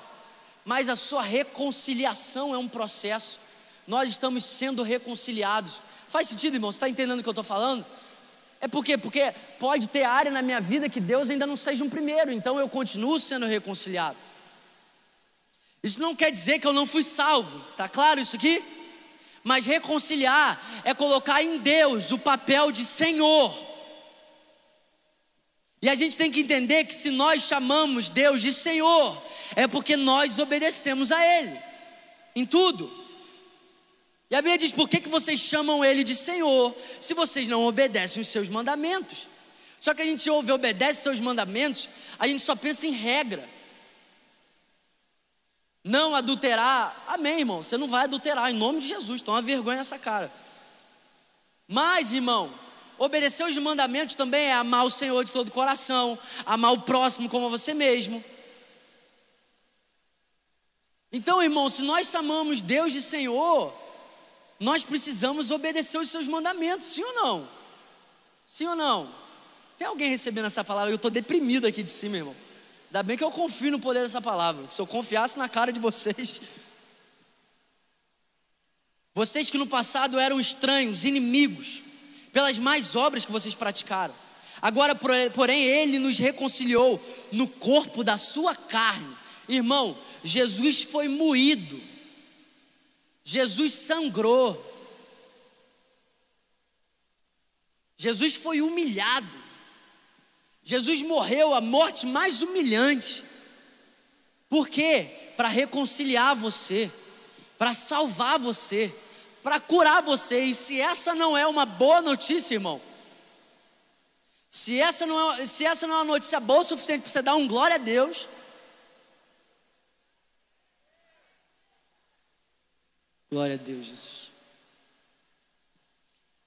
Mas a sua reconciliação é um processo. Nós estamos sendo reconciliados. Faz sentido, irmão? Você está entendendo o que eu estou falando? É por quê? Porque pode ter área na minha vida que Deus ainda não seja um primeiro, então eu continuo sendo reconciliado. Isso não quer dizer que eu não fui salvo, tá claro isso aqui? Mas reconciliar é colocar em Deus o papel de Senhor. E a gente tem que entender que se nós chamamos Deus de Senhor, é porque nós obedecemos a Ele, em tudo. E a Bíblia diz: por que, que vocês chamam ele de Senhor, se vocês não obedecem os seus mandamentos? Só que a gente ouve, obedece os seus mandamentos, a gente só pensa em regra. Não adulterar, amém, irmão. Você não vai adulterar, em nome de Jesus, toma vergonha essa cara. Mas, irmão, obedecer os mandamentos também é amar o Senhor de todo o coração, amar o próximo como a você mesmo. Então, irmão, se nós chamamos Deus de Senhor, nós precisamos obedecer os seus mandamentos, sim ou não? Sim ou não? Tem alguém recebendo essa palavra? Eu estou deprimido aqui de cima, irmão. Ainda bem que eu confio no poder dessa palavra. Se eu confiasse na cara de vocês. Vocês que no passado eram estranhos, inimigos, pelas mais obras que vocês praticaram. Agora, porém, Ele nos reconciliou no corpo da Sua carne. Irmão, Jesus foi moído Jesus sangrou. Jesus foi humilhado. Jesus morreu a morte mais humilhante. Por quê? Para reconciliar você, para salvar você, para curar você. E se essa não é uma boa notícia, irmão, se essa não é, se essa não é uma notícia boa o suficiente para você dar um glória a Deus, Glória a Deus, Jesus.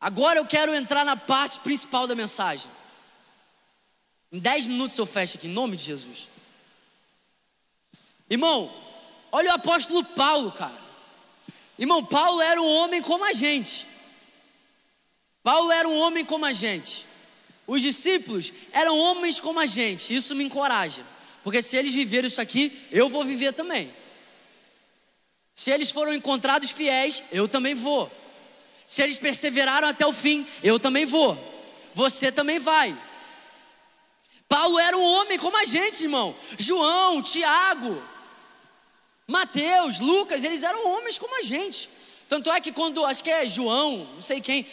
Agora eu quero entrar na parte principal da mensagem. Em dez minutos eu fecho aqui, em nome de Jesus. Irmão, olha o apóstolo Paulo, cara. Irmão, Paulo era um homem como a gente. Paulo era um homem como a gente. Os discípulos eram homens como a gente. Isso me encoraja. Porque se eles viveram isso aqui, eu vou viver também. Se eles foram encontrados fiéis, eu também vou. Se eles perseveraram até o fim, eu também vou. Você também vai. Paulo era um homem como a gente, irmão. João, Tiago, Mateus, Lucas, eles eram homens como a gente. Tanto é que quando, acho que é João, não sei quem,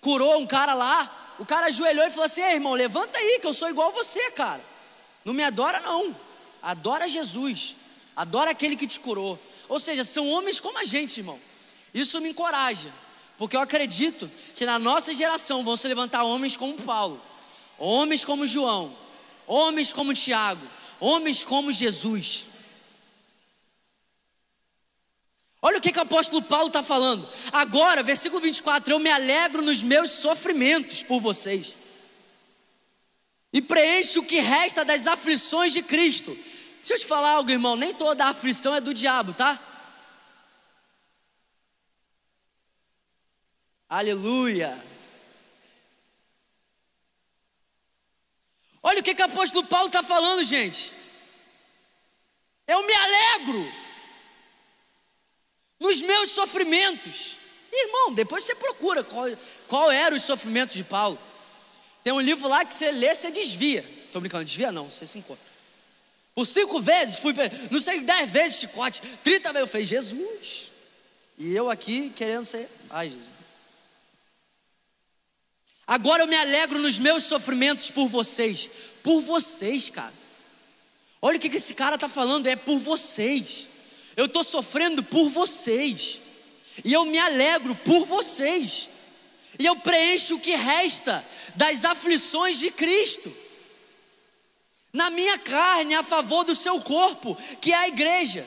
curou um cara lá, o cara ajoelhou e falou assim: Ei, irmão, levanta aí, que eu sou igual a você, cara. Não me adora, não. Adora Jesus. Adora aquele que te curou. Ou seja, são homens como a gente, irmão. Isso me encoraja. Porque eu acredito que na nossa geração vão se levantar homens como Paulo, homens como João, homens como Tiago, homens como Jesus. Olha o que, que o apóstolo Paulo está falando. Agora, versículo 24: Eu me alegro nos meus sofrimentos por vocês, e preencho o que resta das aflições de Cristo. Deixa eu te falar algo, irmão: nem toda aflição é do diabo, tá? Aleluia. Olha o que, que o apóstolo Paulo está falando, gente. Eu me alegro nos meus sofrimentos. Irmão, depois você procura qual, qual eram os sofrimentos de Paulo. Tem um livro lá que você lê, você desvia. Estou brincando, desvia não, você se encontra. Por cinco vezes, fui, não sei, dez vezes chicote, trinta vezes. Eu falei, Jesus. E eu aqui querendo ser. Ai, Jesus. Agora eu me alegro nos meus sofrimentos por vocês. Por vocês, cara. Olha o que esse cara está falando, é por vocês. Eu estou sofrendo por vocês. E eu me alegro por vocês. E eu preencho o que resta das aflições de Cristo. Na minha carne, a favor do seu corpo, que é a igreja.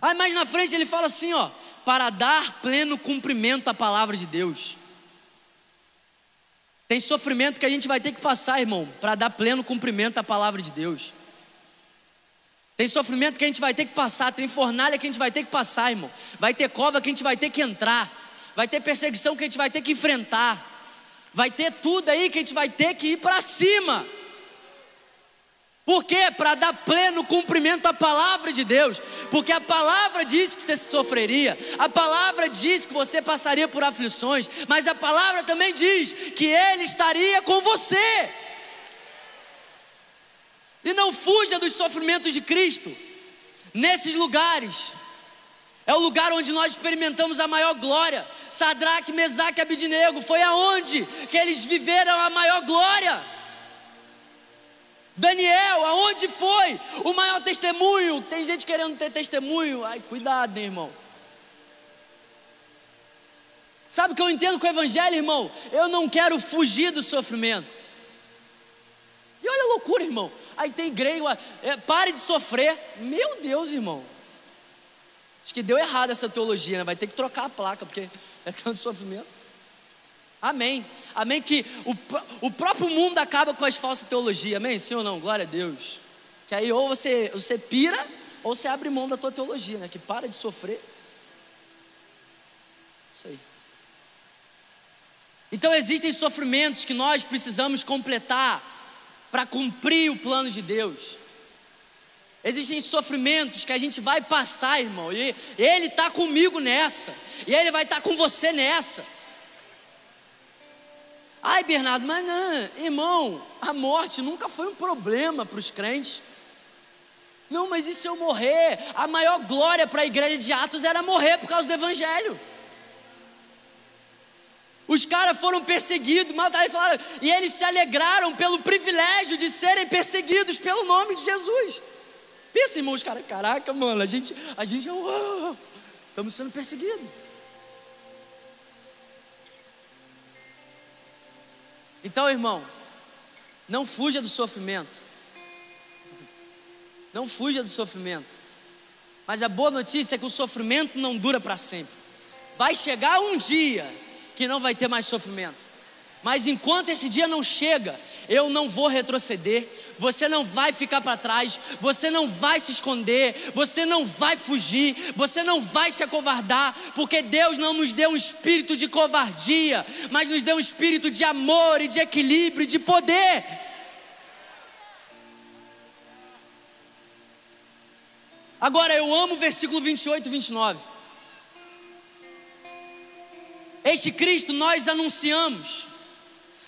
Aí mais na frente ele fala assim, ó, para dar pleno cumprimento à palavra de Deus. Tem sofrimento que a gente vai ter que passar, irmão, para dar pleno cumprimento à palavra de Deus. Tem sofrimento que a gente vai ter que passar, tem fornalha que a gente vai ter que passar, irmão. Vai ter cova que a gente vai ter que entrar. Vai ter perseguição que a gente vai ter que enfrentar. Vai ter tudo aí que a gente vai ter que ir para cima. Por quê? Para dar pleno cumprimento à palavra de Deus. Porque a palavra diz que você sofreria, a palavra diz que você passaria por aflições, mas a palavra também diz que Ele estaria com você. E não fuja dos sofrimentos de Cristo. Nesses lugares, é o lugar onde nós experimentamos a maior glória. Sadraque, Mesaque e foi aonde que eles viveram a maior glória. Daniel, aonde foi o maior testemunho? Tem gente querendo ter testemunho. Ai, cuidado, meu irmão. Sabe o que eu entendo com o Evangelho, irmão? Eu não quero fugir do sofrimento. E olha a loucura, irmão. Aí tem igreja, é, pare de sofrer. Meu Deus, irmão. Acho que deu errado essa teologia, né? Vai ter que trocar a placa, porque é tanto sofrimento. Amém. Amém. Que o, o próprio mundo acaba com as falsas teologias. Amém? Sim ou não? Glória a Deus. Que aí ou você, você pira, ou você abre mão da tua teologia, né? Que para de sofrer. Isso aí. Então existem sofrimentos que nós precisamos completar para cumprir o plano de Deus. Existem sofrimentos que a gente vai passar, irmão, e Ele está comigo nessa, e Ele vai estar tá com você nessa. Ai, Bernardo, mas não, irmão, a morte nunca foi um problema para os crentes. Não, mas e se eu morrer? A maior glória para a igreja de Atos era morrer por causa do Evangelho. Os caras foram perseguidos, e falaram, e eles se alegraram pelo privilégio de serem perseguidos pelo nome de Jesus. Pensa, irmãos, cara, caraca, mano, a gente, a gente, oh, estamos sendo perseguidos. Então, irmão, não fuja do sofrimento. Não fuja do sofrimento. Mas a boa notícia é que o sofrimento não dura para sempre. Vai chegar um dia que não vai ter mais sofrimento. Mas enquanto esse dia não chega, eu não vou retroceder, você não vai ficar para trás, você não vai se esconder, você não vai fugir, você não vai se acovardar, porque Deus não nos deu um espírito de covardia, mas nos deu um espírito de amor e de equilíbrio e de poder. Agora eu amo o versículo 28 e 29. Este Cristo nós anunciamos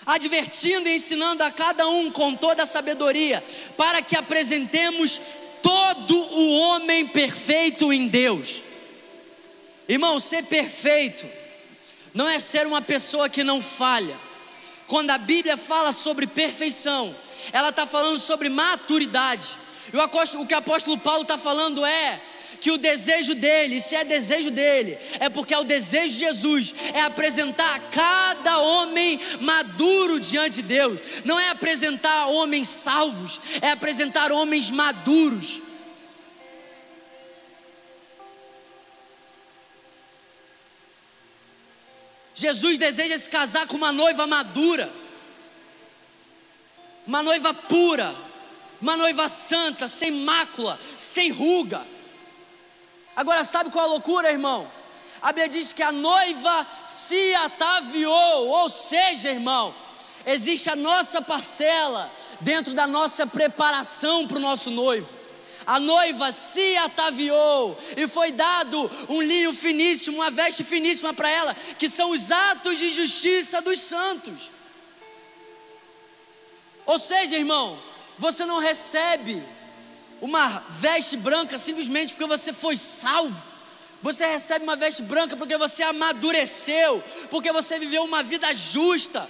advertindo e ensinando a cada um com toda a sabedoria, para que apresentemos todo o homem perfeito em Deus. Irmão, ser perfeito não é ser uma pessoa que não falha. Quando a Bíblia fala sobre perfeição, ela está falando sobre maturidade. E o que o apóstolo Paulo está falando é que o desejo dele, se é desejo dele, é porque é o desejo de Jesus, é apresentar cada homem maduro diante de Deus, não é apresentar homens salvos, é apresentar homens maduros. Jesus deseja se casar com uma noiva madura, uma noiva pura, uma noiva santa, sem mácula, sem ruga. Agora, sabe qual é a loucura, irmão? A Bíblia diz que a noiva se ataviou, ou seja, irmão, existe a nossa parcela dentro da nossa preparação para o nosso noivo. A noiva se ataviou e foi dado um linho finíssimo, uma veste finíssima para ela, que são os atos de justiça dos santos. Ou seja, irmão, você não recebe uma veste branca simplesmente porque você foi salvo. Você recebe uma veste branca porque você amadureceu, porque você viveu uma vida justa,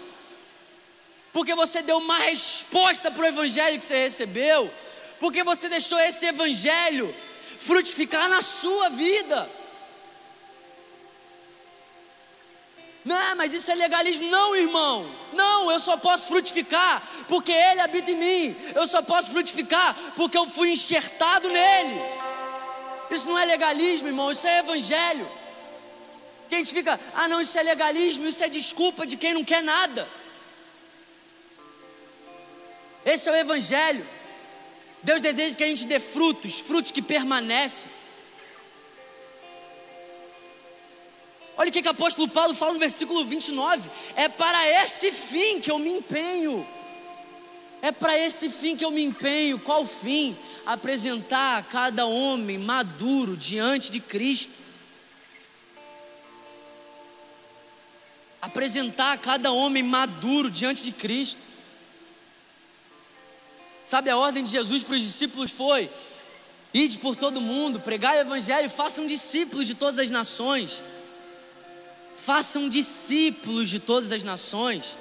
porque você deu uma resposta para o evangelho que você recebeu, porque você deixou esse evangelho frutificar na sua vida. Não, mas isso é legalismo. Não, irmão. Não, eu só posso frutificar porque Ele habita em mim. Eu só posso frutificar porque eu fui enxertado nele. Isso não é legalismo, irmão. Isso é evangelho. Que a gente fica, ah, não, isso é legalismo. Isso é desculpa de quem não quer nada. Esse é o evangelho. Deus deseja que a gente dê frutos, frutos que permanecem. Olha o que, que o apóstolo Paulo fala no versículo 29. É para esse fim que eu me empenho. É para esse fim que eu me empenho. Qual fim? Apresentar cada homem maduro diante de Cristo. Apresentar cada homem maduro diante de Cristo. Sabe, a ordem de Jesus para os discípulos foi: ide por todo mundo, pregai o evangelho, façam discípulos de todas as nações façam discípulos de todas as nações.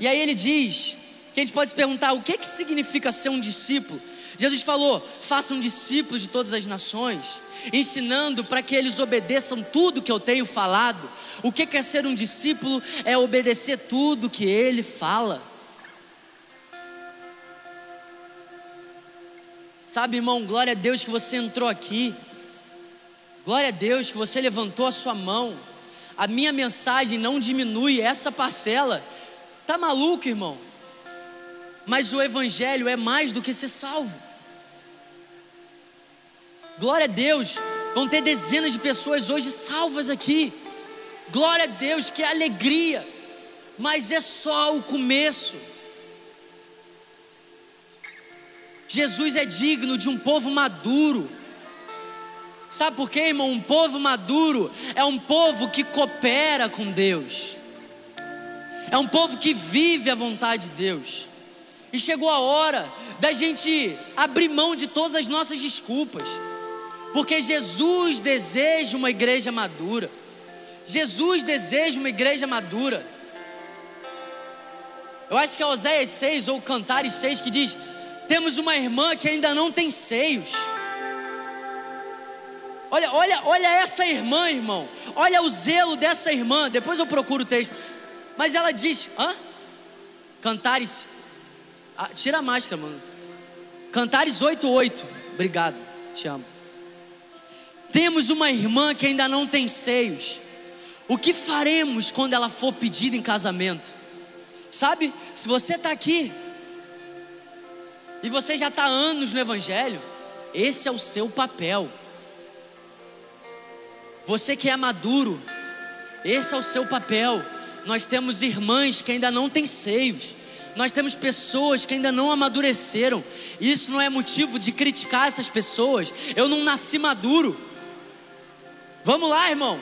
E aí ele diz, que a gente pode perguntar, o que, que significa ser um discípulo? Jesus falou: façam discípulos de todas as nações, ensinando para que eles obedeçam tudo que eu tenho falado. O que é ser um discípulo? É obedecer tudo que ele fala. Sabe, irmão, glória a Deus que você entrou aqui. Glória a Deus que você levantou a sua mão a minha mensagem não diminui essa parcela. Tá maluco, irmão? Mas o evangelho é mais do que ser salvo. Glória a Deus, vão ter dezenas de pessoas hoje salvas aqui. Glória a Deus, que alegria. Mas é só o começo. Jesus é digno de um povo maduro Sabe por quê, irmão? Um povo maduro é um povo que coopera com Deus, é um povo que vive a vontade de Deus. E chegou a hora da gente abrir mão de todas as nossas desculpas, porque Jesus deseja uma igreja madura. Jesus deseja uma igreja madura. Eu acho que é Oséias 6 ou Cantares 6 que diz: temos uma irmã que ainda não tem seios. Olha, olha, olha essa irmã, irmão. Olha o zelo dessa irmã. Depois eu procuro o texto. Mas ela diz: hã? Cantares. Ah, tira a máscara, mano. Cantares 8:8. Obrigado, te amo. Temos uma irmã que ainda não tem seios. O que faremos quando ela for pedida em casamento? Sabe, se você está aqui e você já está anos no Evangelho, esse é o seu papel. Você que é maduro, esse é o seu papel. Nós temos irmãs que ainda não têm seios. Nós temos pessoas que ainda não amadureceram. Isso não é motivo de criticar essas pessoas. Eu não nasci maduro. Vamos lá, irmão.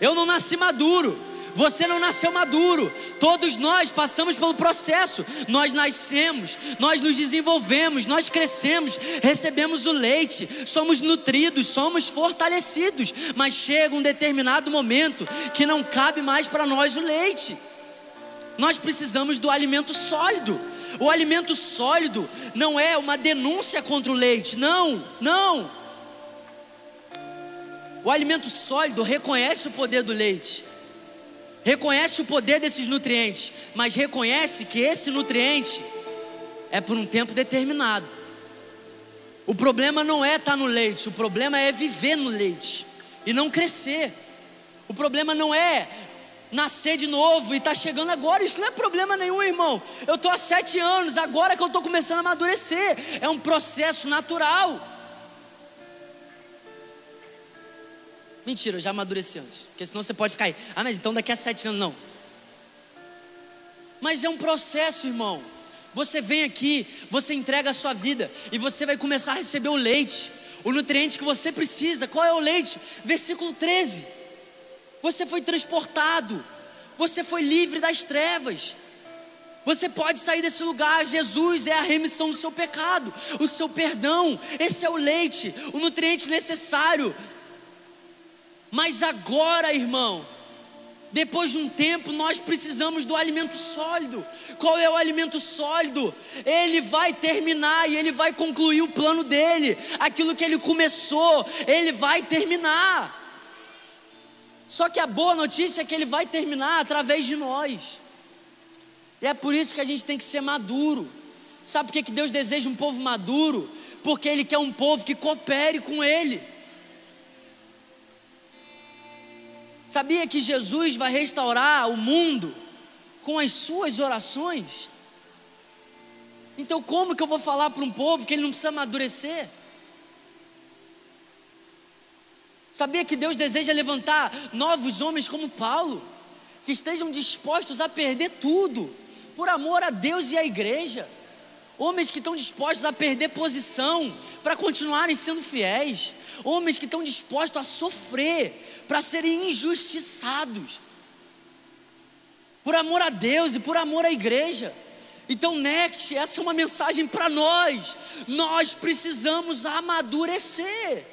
Eu não nasci maduro. Você não nasceu maduro. Todos nós passamos pelo processo. Nós nascemos, nós nos desenvolvemos, nós crescemos, recebemos o leite, somos nutridos, somos fortalecidos. Mas chega um determinado momento que não cabe mais para nós o leite. Nós precisamos do alimento sólido. O alimento sólido não é uma denúncia contra o leite, não, não. O alimento sólido reconhece o poder do leite reconhece o poder desses nutrientes, mas reconhece que esse nutriente é por um tempo determinado. O problema não é estar no leite, o problema é viver no leite e não crescer. O problema não é nascer de novo e estar tá chegando agora, isso não é problema nenhum, irmão. Eu estou há sete anos, agora que eu estou começando a amadurecer, é um processo natural. Mentira, eu já amadureci antes. Porque senão você pode ficar aí. Ah, mas então daqui a sete anos, não. Mas é um processo, irmão. Você vem aqui, você entrega a sua vida e você vai começar a receber o leite, o nutriente que você precisa. Qual é o leite? Versículo 13. Você foi transportado, você foi livre das trevas. Você pode sair desse lugar. Jesus é a remissão do seu pecado, o seu perdão. Esse é o leite, o nutriente necessário mas agora, irmão, depois de um tempo, nós precisamos do alimento sólido. Qual é o alimento sólido? Ele vai terminar e ele vai concluir o plano dele. Aquilo que ele começou, ele vai terminar. Só que a boa notícia é que ele vai terminar através de nós. E é por isso que a gente tem que ser maduro. Sabe por que, Deus deseja um povo maduro? Porque Ele quer um povo que coopere com Ele. Sabia que Jesus vai restaurar o mundo com as suas orações? Então, como que eu vou falar para um povo que ele não precisa amadurecer? Sabia que Deus deseja levantar novos homens como Paulo, que estejam dispostos a perder tudo, por amor a Deus e à igreja? Homens que estão dispostos a perder posição para continuarem sendo fiéis. Homens que estão dispostos a sofrer para serem injustiçados. Por amor a Deus e por amor à igreja. Então, Next, essa é uma mensagem para nós. Nós precisamos amadurecer.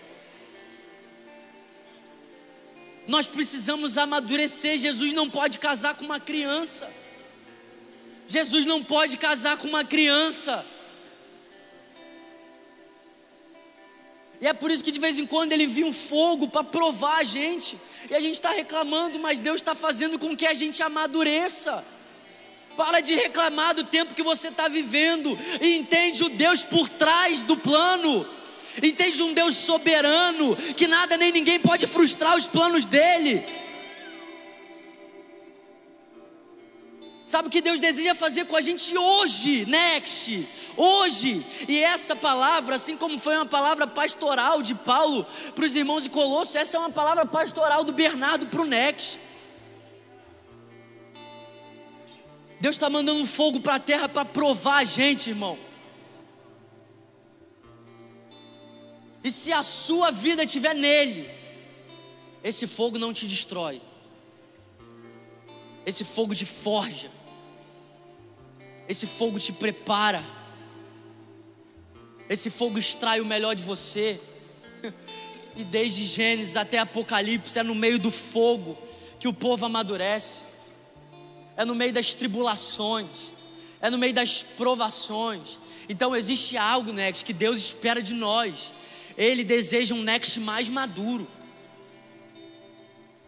Nós precisamos amadurecer. Jesus não pode casar com uma criança. Jesus não pode casar com uma criança. E é por isso que de vez em quando ele envia um fogo para provar a gente. E a gente está reclamando, mas Deus está fazendo com que a gente amadureça. Para de reclamar do tempo que você está vivendo. E entende o Deus por trás do plano. Entende um Deus soberano. Que nada nem ninguém pode frustrar os planos dele. Sabe o que Deus deseja fazer com a gente hoje, next, hoje. E essa palavra, assim como foi uma palavra pastoral de Paulo para os irmãos de Colosso, essa é uma palavra pastoral do Bernardo para o next. Deus está mandando fogo para a terra para provar a gente, irmão. E se a sua vida estiver nele, esse fogo não te destrói. Esse fogo te forja. Esse fogo te prepara. Esse fogo extrai o melhor de você. E desde Gênesis até Apocalipse é no meio do fogo que o povo amadurece. É no meio das tribulações, é no meio das provações. Então existe algo, Next, que Deus espera de nós. Ele deseja um Next mais maduro.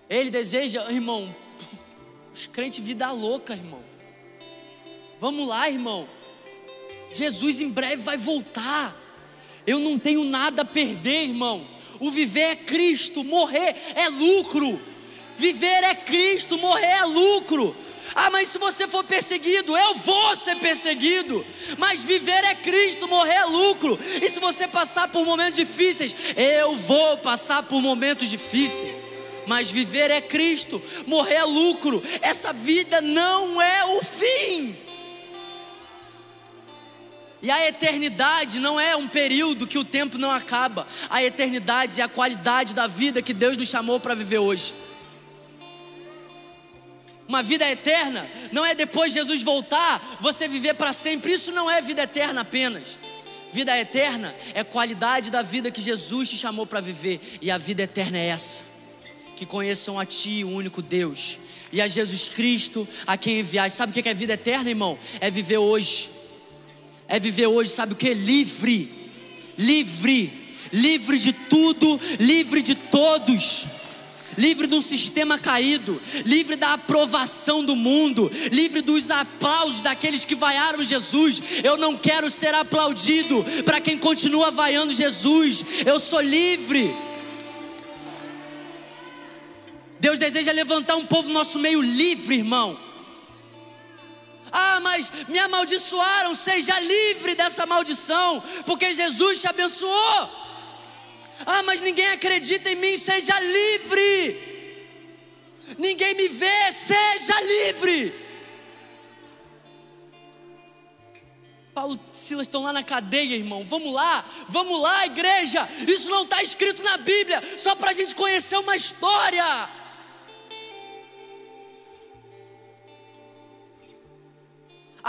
Ele deseja, irmão, os crentes vida louca, irmão. Vamos lá, irmão. Jesus em breve vai voltar. Eu não tenho nada a perder, irmão. O viver é Cristo, morrer é lucro. Viver é Cristo, morrer é lucro. Ah, mas se você for perseguido, eu vou ser perseguido. Mas viver é Cristo, morrer é lucro. E se você passar por momentos difíceis, eu vou passar por momentos difíceis. Mas viver é Cristo, morrer é lucro. Essa vida não é o fim. E a eternidade não é um período que o tempo não acaba. A eternidade é a qualidade da vida que Deus nos chamou para viver hoje. Uma vida eterna não é depois de Jesus voltar, você viver para sempre. Isso não é vida eterna apenas. Vida eterna é qualidade da vida que Jesus te chamou para viver. E a vida eterna é essa: que conheçam a Ti, o único Deus, e a Jesus Cristo, a quem enviaste. Sabe o que é vida eterna, irmão? É viver hoje. É viver hoje, sabe o que? Livre. Livre. Livre de tudo, livre de todos livre de um sistema caído, livre da aprovação do mundo, livre dos aplausos daqueles que vaiaram Jesus. Eu não quero ser aplaudido para quem continua vaiando Jesus. Eu sou livre. Deus deseja levantar um povo nosso meio livre, irmão. Mas me amaldiçoaram, seja livre dessa maldição, porque Jesus te abençoou. Ah, mas ninguém acredita em mim, seja livre. Ninguém me vê, seja livre. Paulo e Silas estão lá na cadeia, irmão. Vamos lá, vamos lá, igreja. Isso não está escrito na Bíblia, só para a gente conhecer uma história.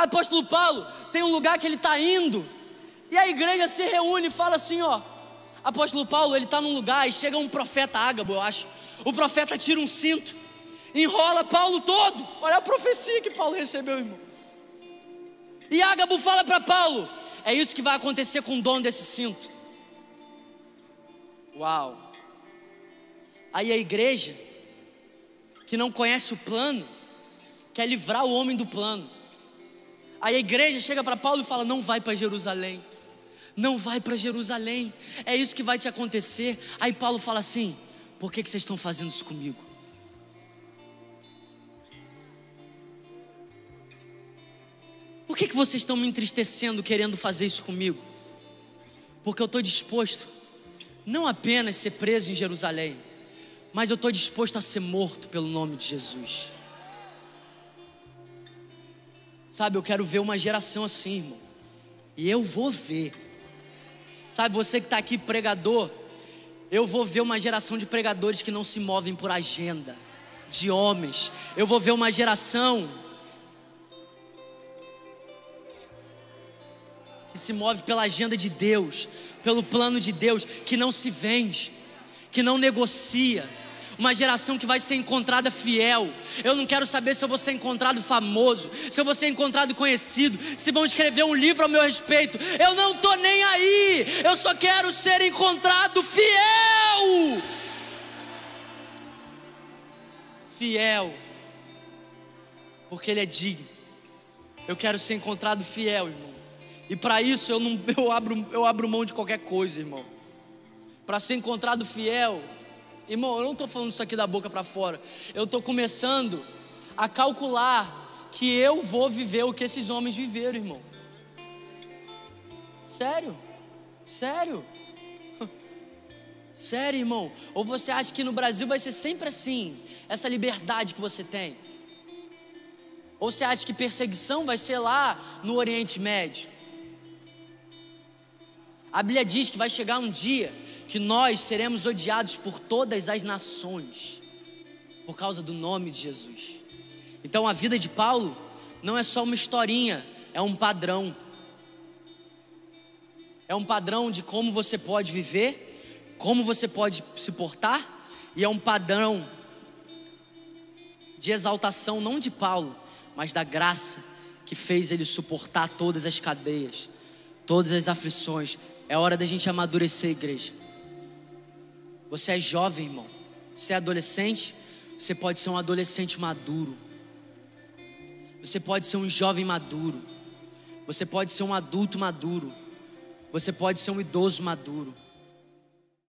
Apóstolo Paulo tem um lugar que ele está indo, e a igreja se reúne e fala assim: ó, Apóstolo Paulo, ele está num lugar e chega um profeta ágabo, eu acho. O profeta tira um cinto, enrola Paulo todo. Olha a profecia que Paulo recebeu, irmão. E Ágabo fala para Paulo: é isso que vai acontecer com o dono desse cinto. Uau! Aí a igreja, que não conhece o plano, quer livrar o homem do plano. Aí a igreja chega para Paulo e fala: não vai para Jerusalém não vai para Jerusalém, é isso que vai te acontecer. Aí Paulo fala assim: por que, que vocês estão fazendo isso comigo? Por que, que vocês estão me entristecendo querendo fazer isso comigo? Porque eu estou disposto, não apenas ser preso em Jerusalém, mas eu estou disposto a ser morto pelo nome de Jesus. Sabe, eu quero ver uma geração assim, irmão. E eu vou ver. Sabe, você que está aqui pregador, eu vou ver uma geração de pregadores que não se movem por agenda, de homens. Eu vou ver uma geração que se move pela agenda de Deus, pelo plano de Deus, que não se vende, que não negocia uma geração que vai ser encontrada fiel. Eu não quero saber se eu vou ser encontrado famoso, se eu vou ser encontrado conhecido, se vão escrever um livro ao meu respeito. Eu não estou nem aí, eu só quero ser encontrado fiel. Fiel, porque Ele é digno. Eu quero ser encontrado fiel, irmão. E para isso eu, não, eu, abro, eu abro mão de qualquer coisa, irmão. Para ser encontrado fiel, Irmão, eu não estou falando isso aqui da boca para fora. Eu estou começando a calcular que eu vou viver o que esses homens viveram, irmão. Sério? Sério? Sério, irmão? Ou você acha que no Brasil vai ser sempre assim? Essa liberdade que você tem? Ou você acha que perseguição vai ser lá no Oriente Médio? A Bíblia diz que vai chegar um dia que nós seremos odiados por todas as nações, por causa do nome de Jesus. Então a vida de Paulo não é só uma historinha, é um padrão. É um padrão de como você pode viver, como você pode se portar, e é um padrão de exaltação não de Paulo, mas da graça que fez ele suportar todas as cadeias, todas as aflições. É hora da gente amadurecer, igreja. Você é jovem, irmão. Você é adolescente. Você pode ser um adolescente maduro. Você pode ser um jovem maduro. Você pode ser um adulto maduro. Você pode ser um idoso maduro.